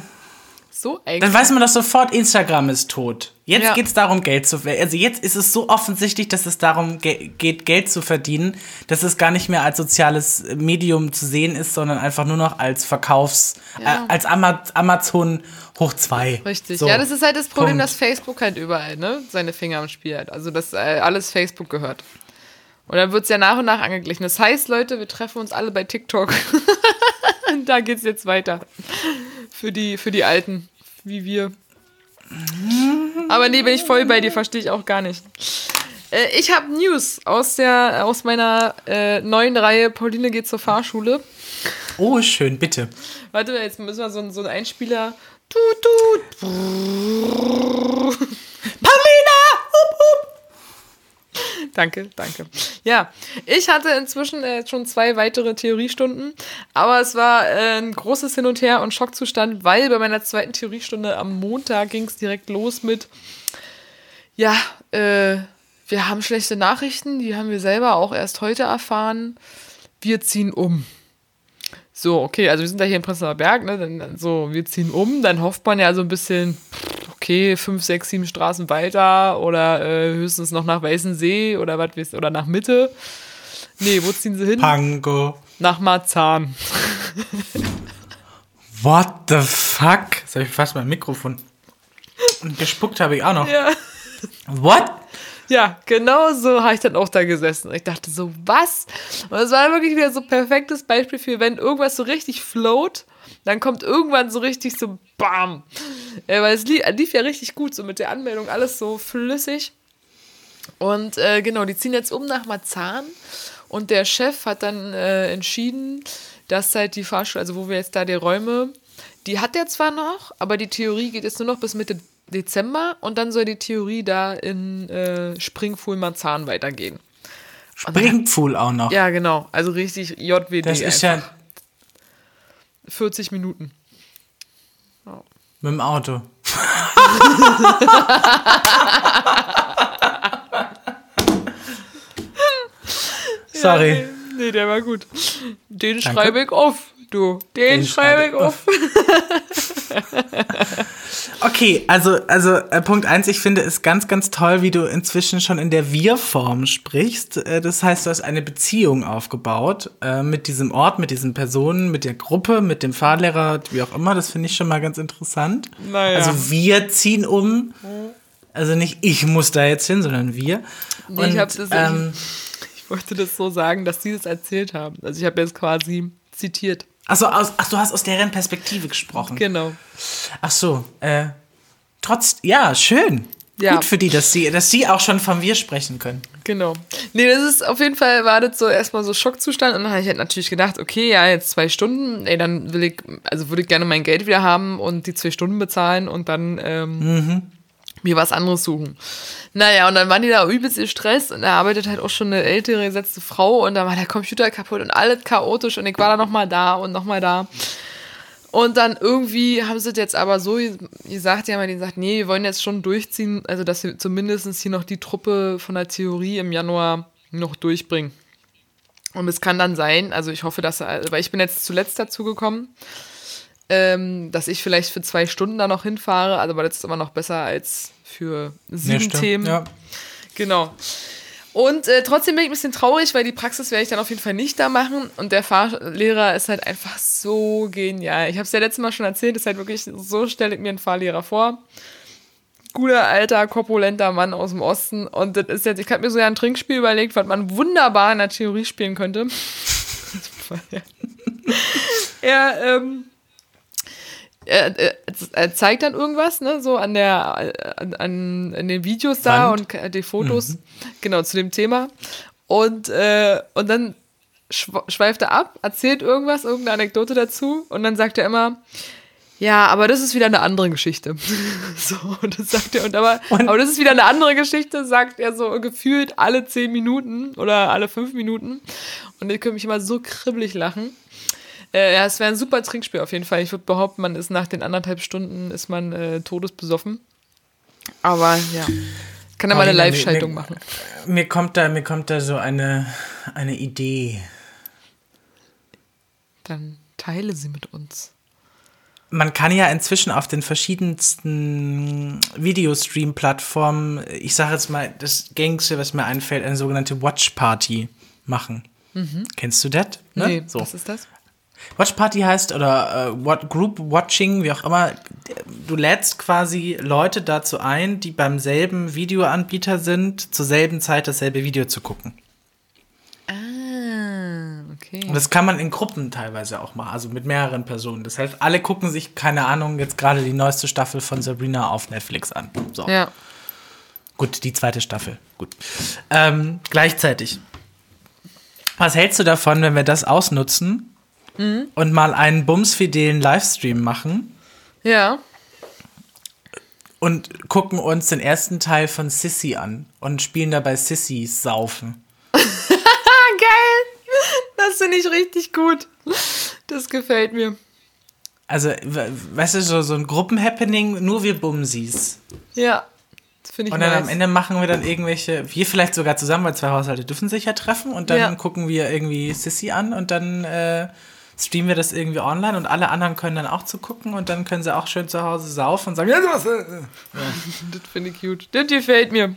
so Dann eigentlich. weiß man doch sofort, Instagram ist tot. Jetzt Ja. geht's darum, Geld zu verdienen. Also jetzt ist es so offensichtlich, dass es darum ge geht, Geld zu verdienen, dass es gar nicht mehr als soziales Medium zu sehen ist, sondern einfach nur noch als Verkaufs-, Ja. äh, als Ama Amazon hoch zwei. Richtig. So. Ja, das ist halt das Problem, Punkt. dass Facebook halt überall, ne, seine Finger im Spiel hat. Also, dass äh, alles Facebook gehört. Und dann wird es ja nach und nach angeglichen. Das heißt, Leute, wir treffen uns alle bei TikTok. Und da geht's jetzt weiter. Für die, für die Alten, wie wir. Aber nee, bin ich voll bei dir, verstehe ich auch gar nicht. Äh, ich habe News aus, der, aus meiner äh, neuen Reihe Pauline geht zur Fahrschule. Oh, schön, bitte. Warte, jetzt müssen wir so, einen- so einen Einspieler. Tut, tut. Paulina! Danke, danke. Ja, ich hatte inzwischen äh, schon zwei weitere Theoriestunden, aber es war äh, ein großes Hin und Her und Schockzustand, weil bei meiner zweiten Theoriestunde am Montag ging es direkt los mit, ja, äh, wir haben schlechte Nachrichten, die haben wir selber auch erst heute erfahren. Wir ziehen um. So, okay, also wir sind da hier in Prenzlauer Berg, ne? Dann, so, wir ziehen um, dann hofft man ja so ein bisschen, okay, fünf, sechs, sieben Straßen weiter oder äh, höchstens noch nach Weißensee oder was oder nach Mitte. Nee, wo ziehen sie hin? Pango. Nach Marzahn. What the fuck? Jetzt habe ich fast mein Mikrofon. Und gespuckt habe ich auch noch. Ja. What? Ja, genau so habe ich dann auch da gesessen. Ich dachte so, was? Und es war wirklich wieder so ein perfektes Beispiel für, wenn irgendwas so richtig float, dann kommt irgendwann so richtig so BAM. Äh, weil es lief, lief ja richtig gut, so mit der Anmeldung, alles so flüssig. Und äh, genau, die ziehen jetzt um nach Marzahn und der Chef hat dann äh, entschieden, dass halt die Fahrschule, also wo wir jetzt da die Räume, die hat er zwar noch, aber die Theorie geht jetzt nur noch bis Mitte Dezember und dann soll die Theorie da in äh, Springfuhl Marzahn weitergehen. Springpool auch noch. Ja, genau. Also richtig JWD. das ist einfach. ja 40 Minuten. mit dem Auto. Sorry. Ja, nee, nee, der war gut. Den schreibe ich auf, du. Den, Den schreibe ich auf. Okay, also, also äh, Punkt eins, ich finde es ganz, ganz toll, wie du inzwischen schon in der Wir-Form sprichst. Äh, das heißt, du hast eine Beziehung aufgebaut äh, mit diesem Ort, mit diesen Personen, mit der Gruppe, mit dem Fahrlehrer, wie auch immer. Das finde ich schon mal ganz interessant. Naja. Also wir ziehen um. Also nicht ich muss da jetzt hin, sondern wir. Nee, ich hab das- ähm, Ich wollte das so sagen, dass die das erzählt haben. Also ich habe jetzt quasi zitiert. Achso, aus, ach, du hast aus deren Perspektive gesprochen. Genau. Ach so, äh, trotz, ja, schön. Ja. Gut für die, dass sie, dass sie auch schon von wir sprechen können. Genau. Nee, das ist auf jeden Fall, war das so erstmal so Schockzustand und dann habe ich halt natürlich gedacht, okay, ja, jetzt zwei Stunden, ey, dann will ich, also würde ich gerne mein Geld wieder haben und die zwei Stunden bezahlen und dann ähm, mir was anderes suchen. Naja, und dann waren die da übelst im Stress und da arbeitet halt auch schon eine ältere gesetzte Frau und dann war der Computer kaputt und alles chaotisch und ich war dann nochmal da und nochmal da. Und dann irgendwie haben sie das jetzt aber so gesagt, die haben ja gesagt, nee, wir wollen jetzt schon durchziehen, also dass wir zumindest hier noch die Truppe von der Theorie im Januar noch durchbringen. Und es kann dann sein, also ich hoffe, dass, weil ich bin jetzt zuletzt dazu gekommen, ähm, dass ich vielleicht für zwei Stunden da noch hinfahre, also aber das ist immer noch besser als für sieben Themen. Ja. Genau. Und äh, trotzdem bin ich ein bisschen traurig, weil die Praxis werde ich dann auf jeden Fall nicht da machen. Und der Fahrlehrer ist halt einfach so genial. Ich habe es ja letztes Mal schon erzählt, ist halt wirklich, so stelle ich mir einen Fahrlehrer vor. Guter, alter, korpulenter Mann aus dem Osten. Und das ist jetzt, ich habe mir so ja ein Trinkspiel überlegt, was man wunderbar in der Theorie spielen könnte. er, ähm, er, er, er zeigt dann irgendwas, ne, so an der, an, an, an den Videos da Wand. und die Fotos, genau, zu dem Thema. Und, äh, und dann schw- schweift er ab, erzählt irgendwas, irgendeine Anekdote dazu und dann sagt er immer, ja, aber das ist wieder eine andere Geschichte. so, und das sagt er, und aber, aber das ist wieder eine andere Geschichte, sagt er so gefühlt alle zehn Minuten oder alle fünf Minuten. Und ich könnte mich immer so kribbelig lachen. Äh, ja, es wäre ein super Trinkspiel auf jeden Fall. Ich würde behaupten, man ist nach den anderthalb Stunden ist man äh, todesbesoffen. Aber ja, kann ja mal eine Live-Schaltung machen. Mir kommt da, mir kommt da so eine, eine Idee. Dann teile sie mit uns. Man kann ja inzwischen auf den verschiedensten Videostream-Plattformen, ich sage jetzt mal, das gängigste, was mir einfällt, eine sogenannte Watch Party machen. Kennst du das? Ne? Mhm. Nee, so. was ist das? Watch Party heißt oder äh, what, Group Watching, wie auch immer, du lädst quasi Leute dazu ein, die beim selben Videoanbieter sind, zur selben Zeit dasselbe Video zu gucken. Ah, okay. Und das kann man in Gruppen teilweise auch machen, also mit mehreren Personen. Das heißt, alle gucken sich, keine Ahnung, jetzt gerade die neueste Staffel von Sabrina auf Netflix an. So. Ja. Gut, die zweite Staffel. Gut. Ähm, gleichzeitig. Was hältst du davon, wenn wir das ausnutzen und mal einen bumsfidelen Livestream machen Ja. und gucken uns den ersten Teil von Sissy an und spielen dabei Sissys saufen? Geil. Das finde ich richtig gut. Das gefällt mir. Also, we- weißt du, so, so ein Gruppenhappening, nur wir Bumsis. Ja. Das finde ich Und dann nice. am Ende machen wir dann irgendwelche, wir vielleicht sogar zusammen, weil zwei Haushalte dürfen sich ja treffen und dann Ja. gucken wir irgendwie Sissy an und dann äh, streamen wir das irgendwie online und alle anderen können dann auch zugucken und dann können sie auch schön zu Hause saufen und sagen, ja, du hast, äh, Das finde ich gut. Das gefällt mir.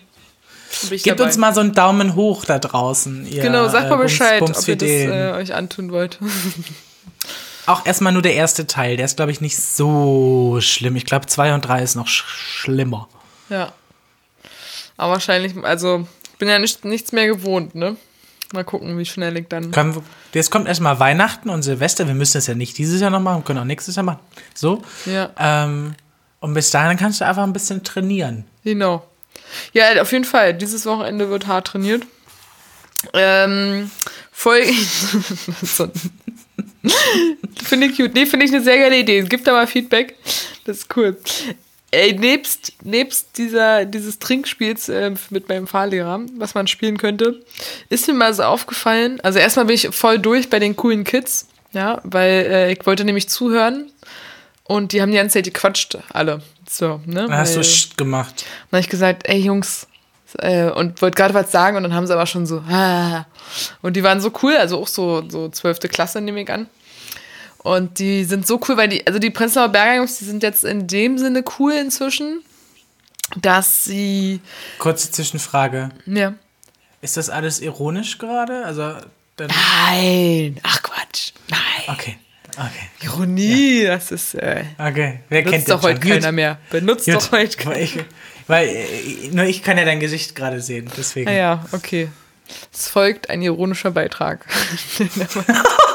Gebt dabei. uns mal so einen Daumen hoch da draußen. Ihr, Genau, sagt mal äh, Bums- Bescheid, ob ihr das äh, euch antun wollt. Auch erstmal nur der erste Teil, der ist, glaube ich, nicht so schlimm. Ich glaube, 2 und 3 ist noch sch schlimmer. ja. Aber wahrscheinlich, also, ich bin ja nicht, nichts mehr gewohnt, ne? Mal gucken, wie schnell ich dann. Können wir, jetzt kommt erstmal Weihnachten und Silvester. Wir müssen das ja nicht dieses Jahr noch machen, wir können auch nächstes Jahr machen. So. Ja, Ähm, und bis dahin kannst du einfach ein bisschen trainieren. genau. Ja, auf jeden Fall. Dieses Wochenende wird hart trainiert. Ähm, so. finde ich cute. Nee, finde ich eine sehr geile Idee. Gib da mal Feedback. Das ist cool. Ey, nebst, nebst dieser, dieses Trinkspiels äh, mit meinem Fahrlehrer, was man spielen könnte, ist mir mal so aufgefallen. Also erstmal bin ich voll durch bei den coolen Kids, ja, weil äh, ich wollte nämlich zuhören und die haben die ganze Zeit gequatscht, alle. So, ne? Dann hast du weil- Scht gemacht. dann habe ich gesagt, ey Jungs, äh, und wollte gerade was sagen und dann haben sie aber schon so, ah. und die waren so cool, also auch so, so 12. Klasse nehme ich an. Und die sind so cool, weil die, also die Prenzlauer Berger Jungs, die sind jetzt in dem Sinne cool inzwischen, dass sie, Kurze Zwischenfrage. ja. Ist das alles ironisch gerade? Also. Nein, ach Quatsch, nein. Okay. Okay. Ironie, das ist, äh, Okay. Wer kennt benutzt doch den schon? heute keiner mehr. Benutzt Gut. doch heute keiner. Weil, ich, weil äh, nur ich kann ja dein Gesicht gerade sehen, deswegen. Ah ja, okay. Es folgt ein ironischer Beitrag.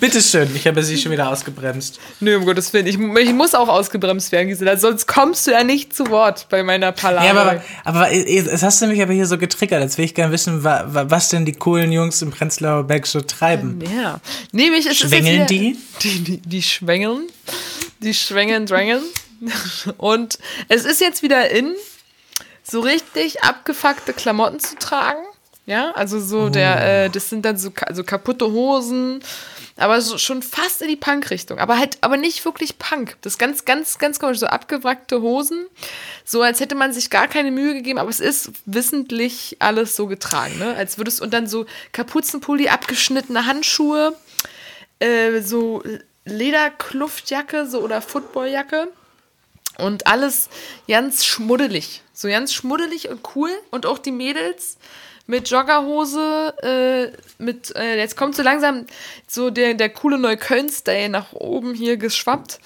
Bitteschön, ich habe sie schon wieder ausgebremst. Nö, um Gottes Willen. Ich, ich muss auch ausgebremst werden, Gisela. Sonst kommst du ja nicht zu Wort bei meiner Palaver. Ja, aber, aber es hast du mich aber hier so getriggert. Jetzt will ich gerne wissen, wa, wa, was denn die coolen Jungs im Prenzlauer Berg so treiben. ja. Nämlich ist es Schwängeln jetzt die? Die, die? Die schwängeln. Die schwängeln, drängeln. Und es ist jetzt wieder in, so richtig abgefuckte Klamotten zu tragen. Ja, also so der, äh, das sind dann so, ka- also kaputte Hosen, aber so schon fast in die Punk-Richtung. Aber halt, aber nicht wirklich Punk. Das ist ganz, ganz, ganz komisch. So abgewrackte Hosen, so als hätte man sich gar keine Mühe gegeben, aber es ist wissentlich alles so getragen, ne? Als würdest und dann so Kapuzenpulli, abgeschnittene Handschuhe, äh, so Lederkluftjacke so oder Footballjacke und alles ganz schmuddelig. So ganz schmuddelig und cool. Und auch die Mädels mit Joggerhose, äh, mit, äh, jetzt kommt so langsam so der, der coole Neukölln-Style nach oben hier geschwappt.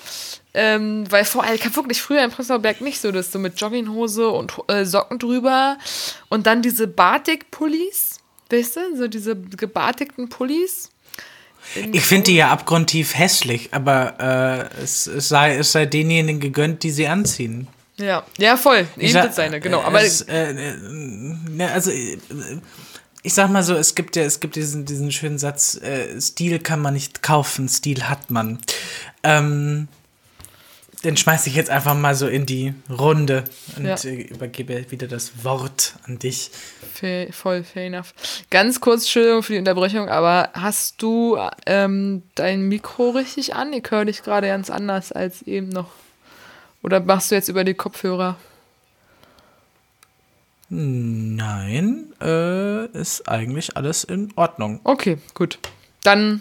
Ähm, weil vor allem, wirklich früher in Prenzlauer Berg nicht so, das so mit Jogginghose und äh, Socken drüber und dann diese Batik-Pullis, weißt du, so diese gebatigten Pullis. Ich finde die ja abgrundtief hässlich, aber äh, es, es, sei, es sei denjenigen gegönnt, die sie anziehen. Ja, ja, voll. Ich Eben sag- seine, genau. Aber es, äh, äh, ne, also äh, ich sag mal so, es gibt ja, es gibt diesen, diesen schönen Satz, äh, Stil kann man nicht kaufen, Stil hat man. Ähm, den schmeiß ich jetzt einfach mal so in die Runde und Ja. übergebe wieder das Wort an dich. Fair, voll fair enough. Ganz kurz, Entschuldigung für die Unterbrechung, aber hast du ähm, dein Mikro richtig an? Ich höre dich gerade ganz anders als eben noch. Oder machst du jetzt über die Kopfhörer? Nein, äh, ist eigentlich alles in Ordnung. Okay, gut. Dann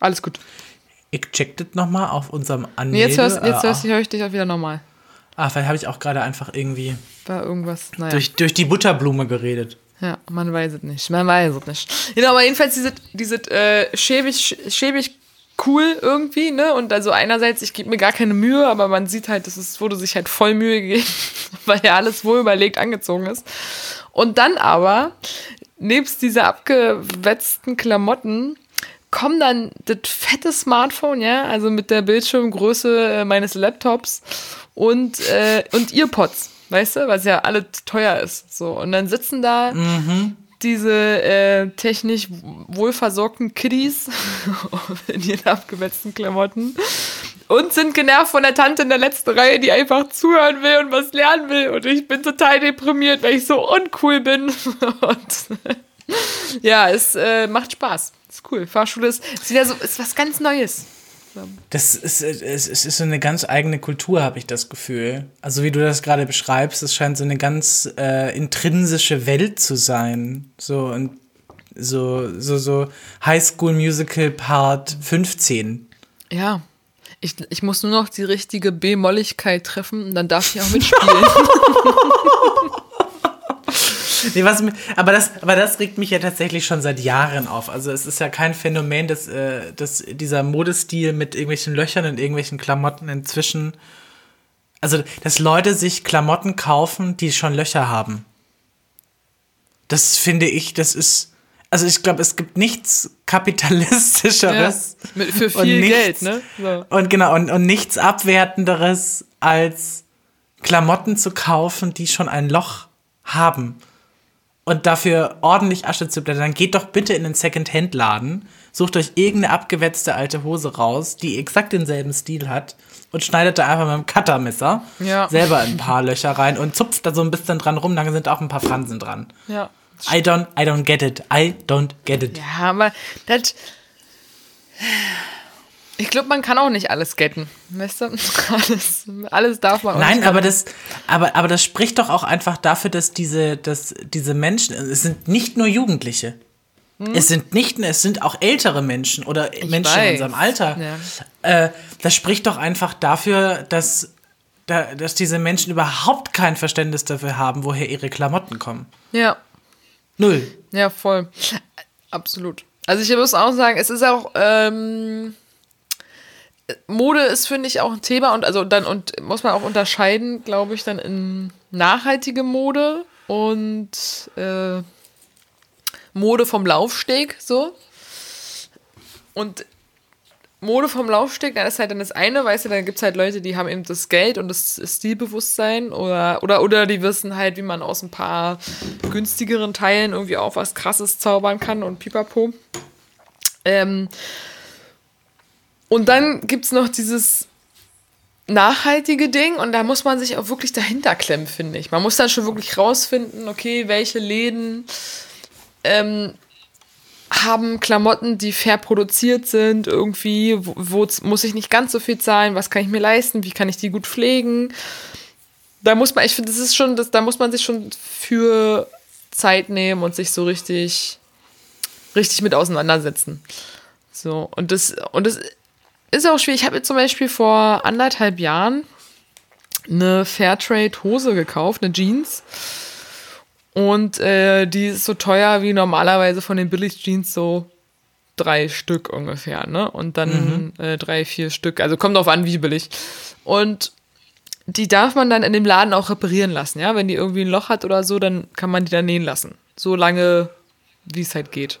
alles gut. Ich check das nochmal auf unserem Nee, Anmelde. jetzt hörst, jetzt äh, hörst, höre ich dich auch wieder normal. ah, vielleicht habe ich auch gerade einfach irgendwie War irgendwas, naja. durch, durch die Butterblume geredet. Ja, man weiß es nicht. Man weiß es nicht. Genau, aber jedenfalls diese, diese äh, schäbig, schäbig cool irgendwie, ne? Und also einerseits, ich gebe mir gar keine Mühe, aber man sieht halt, es ist, wurde sich halt voll Mühe gegeben, weil ja alles wohl überlegt angezogen ist. Und dann aber, nebst dieser abgewetzten Klamotten, kommt dann das fette Smartphone, ja, also mit der Bildschirmgröße äh, meines Laptops und, äh, und Earpods, weißt du, was ja alle teuer ist. So, und dann sitzen da diese äh, technisch wohlversorgten Kiddies in ihren abgewetzten Klamotten und sind genervt von der Tante in der letzten Reihe, die einfach zuhören will und was lernen will. Und ich bin total deprimiert, weil ich so uncool bin. Und ja, es äh, macht Spaß. Ist cool. Fahrschule ist, ist wieder so, ist was ganz Neues. Das ist, es, es ist so eine ganz eigene Kultur, habe ich das Gefühl. Also wie du das gerade beschreibst, es scheint so eine ganz äh, intrinsische Welt zu sein. So und so, so, so High School Musical Part 15. Ja. Ich, ich muss nur noch die richtige B-Molligkeit treffen und dann darf ich auch mitspielen. nee, was, aber, das, aber das regt mich ja tatsächlich schon seit Jahren auf. Also es ist ja kein Phänomen, dass, äh, dass dieser Modestil mit irgendwelchen Löchern in irgendwelchen Klamotten inzwischen. Also, dass Leute sich Klamotten kaufen, die schon Löcher haben. Das finde ich, das ist. Also ich glaube, es gibt nichts kapitalistischeres. Ja, mit, für viel nichts, Geld, ne? So. Und genau, und, und nichts abwertenderes als Klamotten zu kaufen, die schon ein Loch haben und dafür ordentlich Asche zu blättern, dann geht doch bitte in den Second-Hand-Laden, sucht euch irgendeine abgewetzte alte Hose raus, die exakt denselben Stil hat und schneidet da einfach mit dem Cuttermesser ja. selber ein paar Löcher rein und zupft da so ein bisschen dran rum, dann sind auch ein paar Fransen dran. Ja. I don't, I don't get it. I don't get it. Ja, aber das ich glaube, man kann auch nicht alles getten. Weißt du? Alles, alles darf man auch Nein, aber das, aber, aber das spricht doch auch einfach dafür, dass diese, dass diese Menschen, es sind nicht nur Jugendliche. Hm? Es sind nicht, es sind auch ältere Menschen oder ich Menschen weiß. in unserem Alter. Ja. Äh, das spricht doch einfach dafür, dass, dass diese Menschen überhaupt kein Verständnis dafür haben, woher ihre Klamotten kommen. Ja. Null. Ja, voll. Absolut. Also ich muss auch sagen, es ist auch, ähm, Mode ist, finde ich, auch ein Thema und also dann und muss man auch unterscheiden, glaube ich, dann in nachhaltige Mode und äh, Mode vom Laufsteg so. Und Mode vom Laufsteg, dann ist halt dann das eine, weißt du, dann gibt es halt Leute, die haben eben das Geld und das Stilbewusstsein oder, oder, oder die wissen halt, wie man aus ein paar günstigeren Teilen irgendwie auch was krasses zaubern kann und pipapo. Ähm, und dann gibt es noch dieses nachhaltige Ding und da muss man sich auch wirklich dahinter klemmen, finde ich. Man muss dann schon wirklich rausfinden, okay, welche Läden ähm, haben Klamotten, die fair produziert sind, irgendwie, wo, wo, muss ich nicht ganz so viel zahlen, was kann ich mir leisten, wie kann ich die gut pflegen. Da muss man, ich finde, das ist schon, das, da muss man sich schon für Zeit nehmen und sich so richtig, richtig mit auseinandersetzen. So, und das, und das ist auch schwierig. Ich habe mir zum Beispiel vor anderthalb Jahren eine Fairtrade-Hose gekauft, eine Jeans. Und äh, die ist so teuer wie normalerweise von den Billig-Jeans so drei Stück ungefähr, ne? Und dann mhm. äh, drei, vier Stück. Also kommt drauf an, wie billig. Und die darf man dann in dem Laden auch reparieren lassen, ja? Wenn die irgendwie ein Loch hat oder so, dann kann man die da nähen lassen. So lange, wie es halt geht.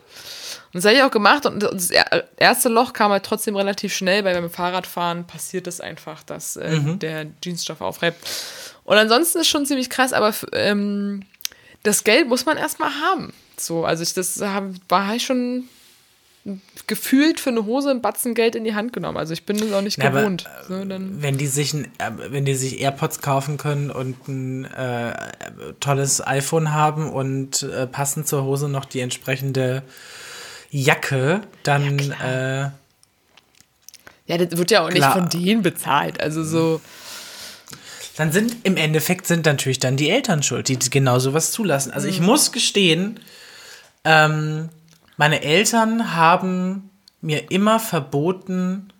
Und das habe ich auch gemacht und das erste Loch kam halt trotzdem relativ schnell, weil beim Fahrradfahren passiert es das einfach, dass äh, mhm. der Jeansstoff aufreibt. Und ansonsten ist schon ziemlich krass, aber ähm, das Geld muss man erstmal haben. So, also ich, das hab, war ich schon gefühlt für eine Hose ein Batzen Geld in die Hand genommen. Also ich bin das auch nicht Na, gewohnt. Aber, so, wenn die sich ein, äh, wenn die sich AirPods kaufen können und ein äh, tolles iPhone haben und äh, passend zur Hose noch die entsprechende Jacke, dann. Ja, äh, ja, das wird ja auch nicht von denen bezahlt. Also so. Dann sind im Endeffekt sind natürlich dann die Eltern schuld, die genau sowas zulassen. Also ich mhm. muss gestehen, ähm, meine Eltern haben mir immer verboten,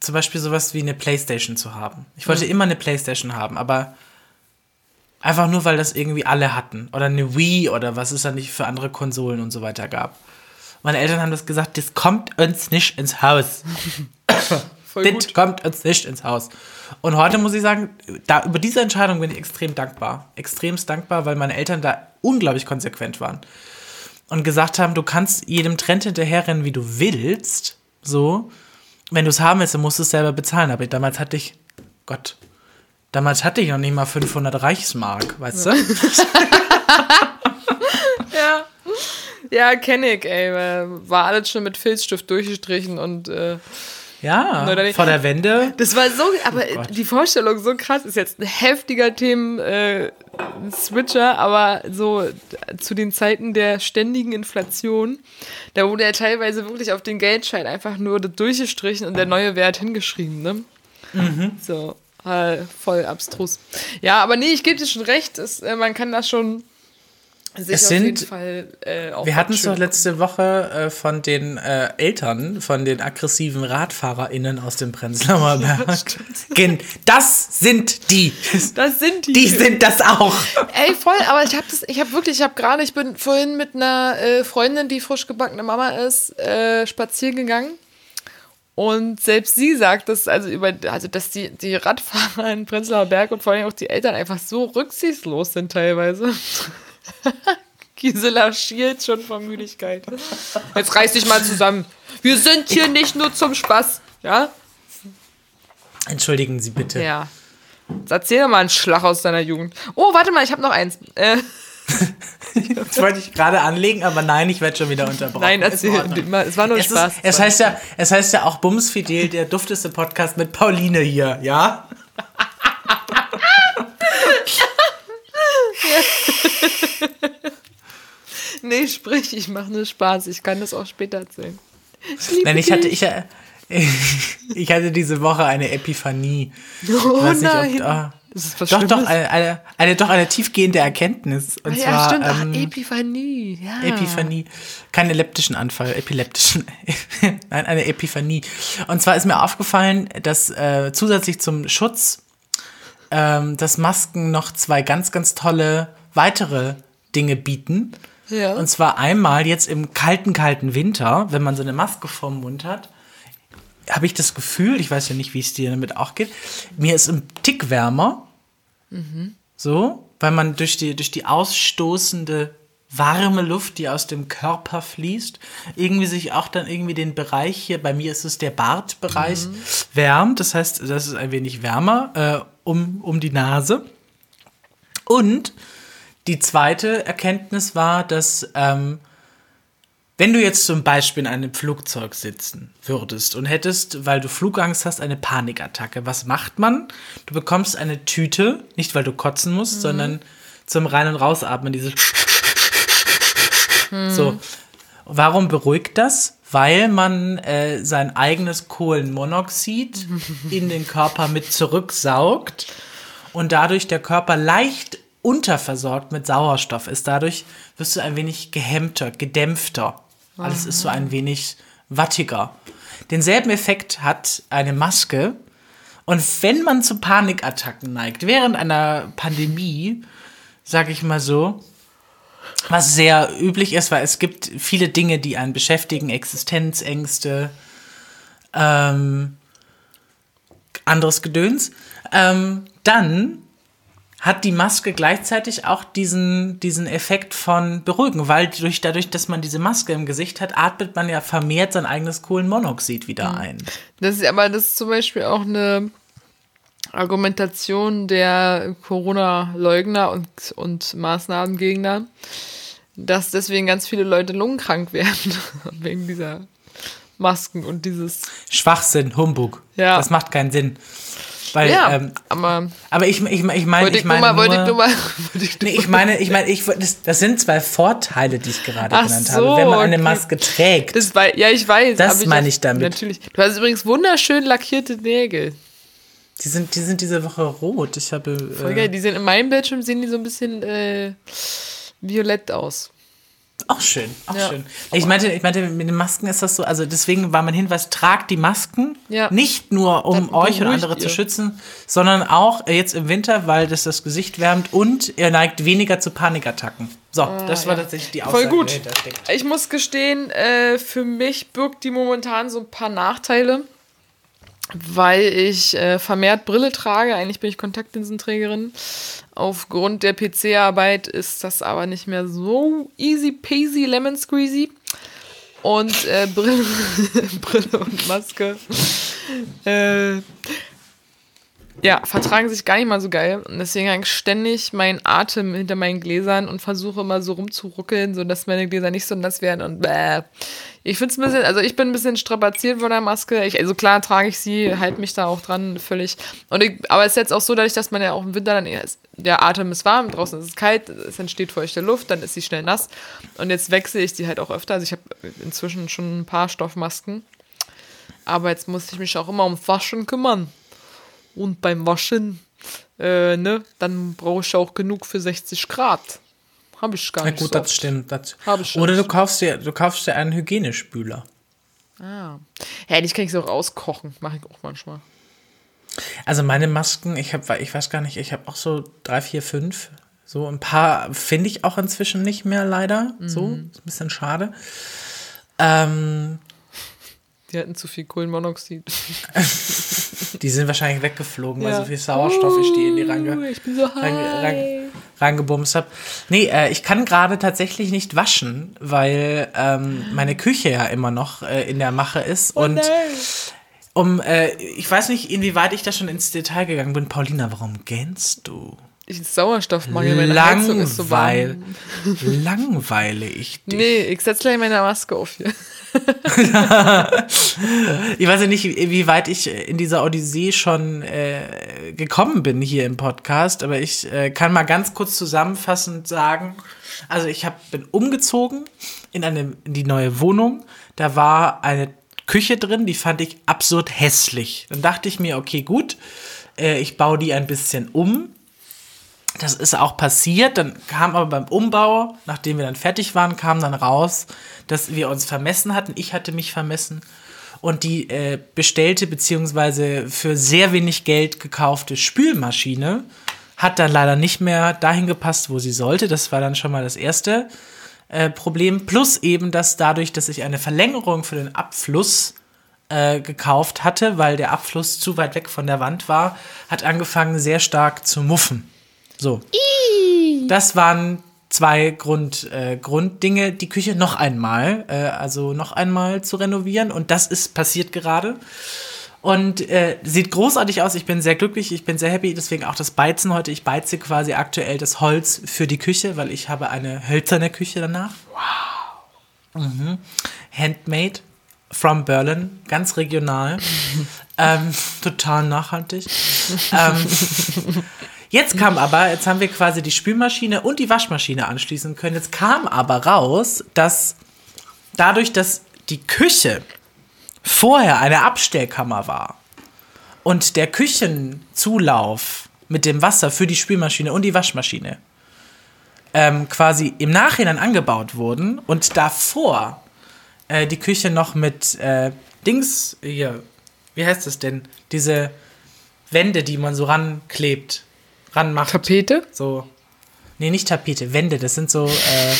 zum Beispiel sowas wie eine Playstation zu haben. Ich wollte mhm. immer eine Playstation haben, aber einfach nur, weil das irgendwie alle hatten. Oder eine Wii oder was es da nicht für andere Konsolen und so weiter gab. Meine Eltern haben das gesagt, das kommt uns nicht ins Haus. das kommt uns nicht ins Haus. Und heute muss ich sagen, da, über diese Entscheidung bin ich extrem dankbar. Extremst dankbar, weil meine Eltern da unglaublich konsequent waren. Und gesagt haben, du kannst jedem Trend hinterherrennen, wie du willst. So. Wenn du es haben willst, dann musst du es selber bezahlen. Aber damals hatte ich, Gott, damals hatte ich noch nicht mal 500 Reichsmark, weißt ja. du? ja. Kenne ich, ey. War alles schon mit Filzstift durchgestrichen und. Äh, ja, vor der Wende. Das war so, aber oh die Vorstellung so krass ist jetzt ein heftiger Themen-Switcher, äh, aber so zu den Zeiten der ständigen Inflation, da wurde ja teilweise wirklich auf den Geldschein einfach nur durchgestrichen und der neue Wert hingeschrieben, ne? Mhm. So, äh, voll abstrus. Ja, aber nee, ich gebe dir schon recht, es, äh, man kann das schon sich Es auf sind- jeden Fall äh, Wir hatten es doch letzte Woche äh, von den äh, Eltern, von den aggressiven RadfahrerInnen aus dem Prenzlauer Berg. Gen das sind die. Das sind die. Die sind das auch. Ey, voll, aber ich habe das, ich habe wirklich, ich habe gerade, ich bin vorhin mit einer äh, Freundin, die frisch gebackene Mama ist, äh, spazieren gegangen. Und selbst sie sagt, dass, also über, also dass die, die Radfahrer in Prenzlauer Berg und vor allem auch die Eltern einfach so rücksichtslos sind teilweise. Gisela schielt schon vor Müdigkeit. Jetzt reiß dich mal zusammen. Wir sind hier nicht nur zum Spaß, ja? Entschuldigen Sie bitte. Ja. Jetzt erzähl doch mal einen Schlag aus deiner Jugend. Oh, warte mal, ich habe noch eins. Äh, Das wollte ich gerade anlegen, aber nein, ich werde schon wieder unterbrochen. nein, erzähl. Es war nur Es, Spaß. ist, es, heißt ja, es heißt ja auch Bumsfidel, der dufteste Podcast mit Pauline hier, ja? Nee, sprich, ich mache nur Spaß. Ich kann das auch später erzählen. Ich Nein, ich hatte, ich, ich hatte diese Woche eine Epiphanie. Oh weiß nicht, ob- nein. das ist was Doch, doch, Schlimmes. eine, eine, eine, doch eine tiefgehende Erkenntnis. Und Ah, ja, zwar stimmt. Ach, ähm, Epiphanie. Ja. Epiphanie. Keinen epileptischen Anfall, epileptischen. Nein, eine Epiphanie. Und zwar ist mir aufgefallen, dass äh, zusätzlich zum Schutz, ähm, dass Masken noch zwei ganz, ganz tolle weitere Dinge bieten. Ja. Und zwar einmal jetzt im kalten, kalten Winter, wenn man so eine Maske vorm Mund hat, habe ich das Gefühl, ich weiß ja nicht, wie es dir damit auch geht, mir ist ein Tick wärmer. So, weil man durch die, durch die ausstoßende warme Luft, die aus dem Körper fließt, irgendwie sich auch dann irgendwie den Bereich hier, bei mir ist es der Bartbereich, wärmt. Das heißt, das ist ein wenig wärmer äh, um, um die Nase. Und die zweite Erkenntnis war, dass ähm, wenn du jetzt zum Beispiel in einem Flugzeug sitzen würdest und hättest, weil du Flugangst hast, eine Panikattacke, was macht man? Du bekommst eine Tüte, nicht weil du kotzen musst, sondern zum Rein- und Rausatmen, dieses so. Warum beruhigt das? Weil man äh, sein eigenes Kohlenmonoxid in den Körper mit zurücksaugt und dadurch der Körper leicht unterversorgt mit Sauerstoff ist. Dadurch wirst du ein wenig gehemmter, gedämpfter. Alles ist so ein wenig wattiger. Denselben Effekt hat eine Maske. Und wenn man zu Panikattacken neigt, während einer Pandemie, sage ich mal so, was sehr üblich ist, weil es gibt viele Dinge, die einen beschäftigen, Existenzängste, ähm, anderes Gedöns, ähm, dann hat die Maske gleichzeitig auch diesen, diesen Effekt von beruhigen, weil durch, dadurch, dass man diese Maske im Gesicht hat, atmet man ja vermehrt sein eigenes Kohlenmonoxid wieder ein. Das ist aber das ist zum Beispiel auch eine Argumentation der Corona-Leugner und, und Maßnahmengegner, dass deswegen ganz viele Leute lungenkrank werden, wegen dieser Masken und dieses. Schwachsinn, Humbug. Ja. Das macht keinen Sinn. Weil, Ja, ähm, aber aber ich, ich, ich meine, ich ich nur meine mal, wollte ich nur- nur mal. wollte ich nur Nee, ich meine, ich meine, ich, das, das sind zwei Vorteile, die ich gerade Ach genannt so, habe. Wenn man eine okay. Maske trägt, Das ja, ich weiß. Das meine ich damit. Natürlich. Du hast übrigens wunderschön lackierte Nägel. Die sind, die sind diese Woche rot. Ich habe. Voll Äh, geil. Die sehen in meinem Bildschirm sehen die so ein bisschen äh, violett aus. auch schön, auch Ja. schön. Ich meinte, ich meinte, mit den Masken ist das so, also deswegen war mein Hinweis, tragt die Masken. Ja. Nicht nur, um Dann euch und andere zu ihr. schützen, sondern auch jetzt im Winter, weil das das Gesicht wärmt und ihr neigt weniger zu Panikattacken. So, das war Ah, ja. tatsächlich die Voll Aussage, gut. dahinter steckt. Ich muss gestehen, äh, für mich birgt die momentan so ein paar Nachteile, weil ich äh, vermehrt Brille trage. Eigentlich bin ich Kontaktlinsenträgerin. Aufgrund der PC-Arbeit ist das aber nicht mehr so easy peasy lemon squeezy. Und äh, Brille, Brille und Maske äh, ja, vertragen sich gar nicht mal so geil. Und deswegen ich ständig meinen Atem hinter meinen Gläsern und versuche immer so rumzuruckeln, sodass meine Gläser nicht so nass werden und bäh. Ich finde es ein bisschen, also ich bin ein bisschen strapaziert von der Maske. Ich, also klar trage ich sie, halte mich da auch dran, völlig. Und ich, aber es ist jetzt auch so, dadurch, dass man ja auch im Winter dann eher ist, der Atem ist warm, draußen ist es kalt, es entsteht feuchte Luft, dann ist sie schnell nass. Und jetzt wechsle ich sie halt auch öfter. Also ich habe inzwischen schon ein paar Stoffmasken. Aber jetzt muss ich mich auch immer ums Waschen kümmern. Und beim Waschen, äh, ne, dann brauche ich auch genug für 60 Grad. Habe ich gar Na nicht gut, so das oft. stimmt. Das. Ich Oder du kaufst dir, du kaufst dir einen Hygienespüler. Ah. Ja, dich kann ich so rauskochen. Mache ich auch manchmal. Also meine Masken, ich habe, ich weiß gar nicht, ich habe auch so drei, vier, fünf. So ein paar finde ich auch inzwischen nicht mehr, leider. So, Mhm. ist ein bisschen schade. Ähm, Die hatten zu viel Kohlenmonoxid. die sind wahrscheinlich weggeflogen, weil Ja. so viel Sauerstoff ich die in die reinge Uh, ich bin so high. rein, rein, reingebumst habe. Nee, äh, ich kann gerade tatsächlich nicht waschen, weil ähm, meine Küche ja immer noch äh, in der Mache ist. Oh und nein. um, äh, ich weiß nicht, inwieweit ich da schon ins Detail gegangen bin. Paulina, warum gähnst du? Ich Sauerstoffmangel, meine Heizung ist so Langweil, warm. langweile ich dich. Nee, ich setze gleich meine Maske auf hier. Ich weiß ja nicht, wie weit ich in dieser Odyssee schon äh, gekommen bin hier im Podcast, aber ich äh, kann mal ganz kurz zusammenfassend sagen, also ich hab, bin umgezogen in, eine, in die neue Wohnung, da war eine Küche drin, die fand ich absurd hässlich. Dann dachte ich mir, okay, gut, äh, ich baue die ein bisschen um. Das ist auch passiert. Dann kam aber beim Umbau, nachdem wir dann fertig waren, kam dann raus, dass wir uns vermessen hatten. Ich hatte mich vermessen. Und die äh, bestellte beziehungsweise für sehr wenig Geld gekaufte Spülmaschine hat dann leider nicht mehr dahin gepasst, wo sie sollte. Das war dann schon mal das erste äh, Problem. Plus eben, dass dadurch, dass ich eine Verlängerung für den Abfluss äh, gekauft hatte, weil der Abfluss zu weit weg von der Wand war, hat angefangen sehr stark zu muffen. So. Das waren zwei Grund, äh, Grunddinge, die Küche noch einmal, äh, also noch einmal zu renovieren. Und das ist passiert gerade. Und äh, sieht großartig aus. Ich bin sehr glücklich, ich bin sehr happy. Deswegen auch das Beizen heute. Ich beize quasi aktuell das Holz für die Küche, weil ich habe eine hölzerne Küche danach. Wow. Mhm. Handmade from Berlin, ganz regional. ähm, total nachhaltig. ähm, Jetzt kam aber, jetzt haben wir quasi die Spülmaschine und die Waschmaschine anschließen können. Jetzt kam aber raus, dass dadurch, dass die Küche vorher eine Abstellkammer war und der Küchenzulauf mit dem Wasser für die Spülmaschine und die Waschmaschine ähm, quasi im Nachhinein angebaut wurden und davor äh, die Küche noch mit äh, Dings hier, wie heißt das denn? Diese Wände, die man so ranklebt, ranmacht. Tapete? So. Nee, nicht Tapete, Wände, das sind so, äh,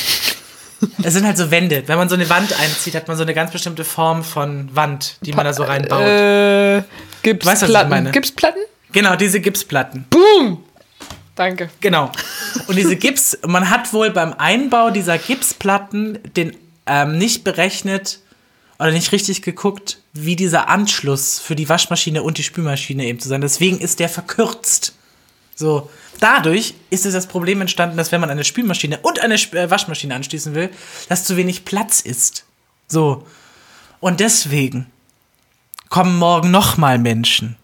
es sind halt so Wände. Wenn man so eine Wand einzieht, hat man so eine ganz bestimmte Form von Wand, die man da so reinbaut. Äh, weißt, was ich Gipsplatten. meine. Gipsplatten? Genau, diese Gipsplatten. Boom! Danke. Genau. Und diese Gips, man hat wohl beim Einbau dieser Gipsplatten den ähm, nicht berechnet oder nicht richtig geguckt, wie dieser Anschluss für die Waschmaschine und die Spülmaschine eben zu sein. Deswegen ist der verkürzt. So, dadurch ist es das Problem entstanden, dass wenn man eine Spülmaschine und eine äh, Waschmaschine anschließen will, dass zu wenig Platz ist. So. Und deswegen kommen morgen nochmal Menschen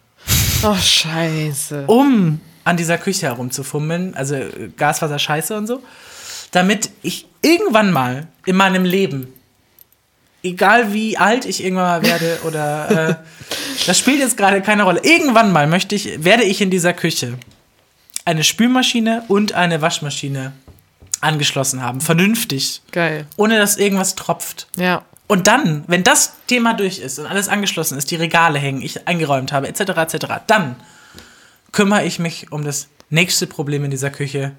Oh, scheiße. um an dieser Küche herumzufummeln, also äh, Gaswasser, Scheiße und so, damit ich irgendwann mal in meinem Leben, egal wie alt ich irgendwann mal werde oder äh, das spielt jetzt gerade keine Rolle, irgendwann mal möchte ich, werde ich in dieser Küche eine Spülmaschine und eine Waschmaschine angeschlossen haben, vernünftig, Geil. ohne dass irgendwas tropft. Ja. Und dann, wenn das Thema durch ist und alles angeschlossen ist, die Regale hängen, ich eingeräumt habe, etc., etc., dann kümmere ich mich um das nächste Problem in dieser Küche.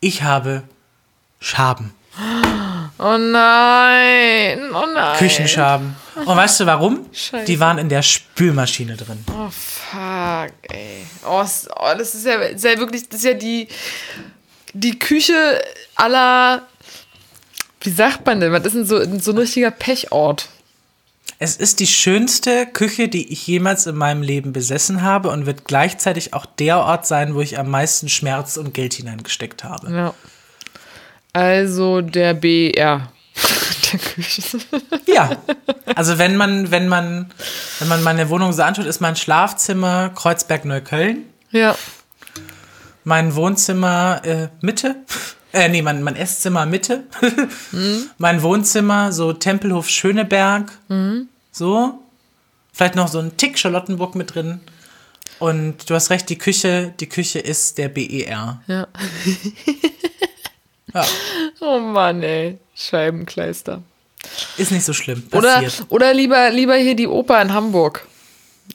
Ich habe Schaben, Oh nein. Oh nein. Küchenschaben. Und weißt du warum? Scheiße. Die waren in der Spülmaschine drin. Oh, fuck, ey. Oh, oh das ist ja, ist ja wirklich, das ist ja die, die Küche aller, wie sagt man denn, was ist denn so, so ein richtiger Pechort? Es ist die schönste Küche, die ich jemals in meinem Leben besessen habe und wird gleichzeitig auch der Ort sein, wo ich am meisten Schmerz und Geld hineingesteckt habe. Ja. Also der BR. Ja. Also wenn man, wenn man, wenn man meine Wohnung so anschaut, ist mein Schlafzimmer Kreuzberg-Neukölln, Ja. mein Wohnzimmer äh, Mitte. Äh, nee, mein, mein Esszimmer Mitte. Mein Wohnzimmer so Tempelhof Schöneberg. So. Vielleicht noch so ein Tick Charlottenburg mit drin. Und du hast recht, die Küche, die Küche ist der BER. Ja. Ja. Oh Mann, ey. Scheibenkleister. Ist nicht so schlimm. Oder, Passiert. oder lieber, lieber hier die Oper in Hamburg.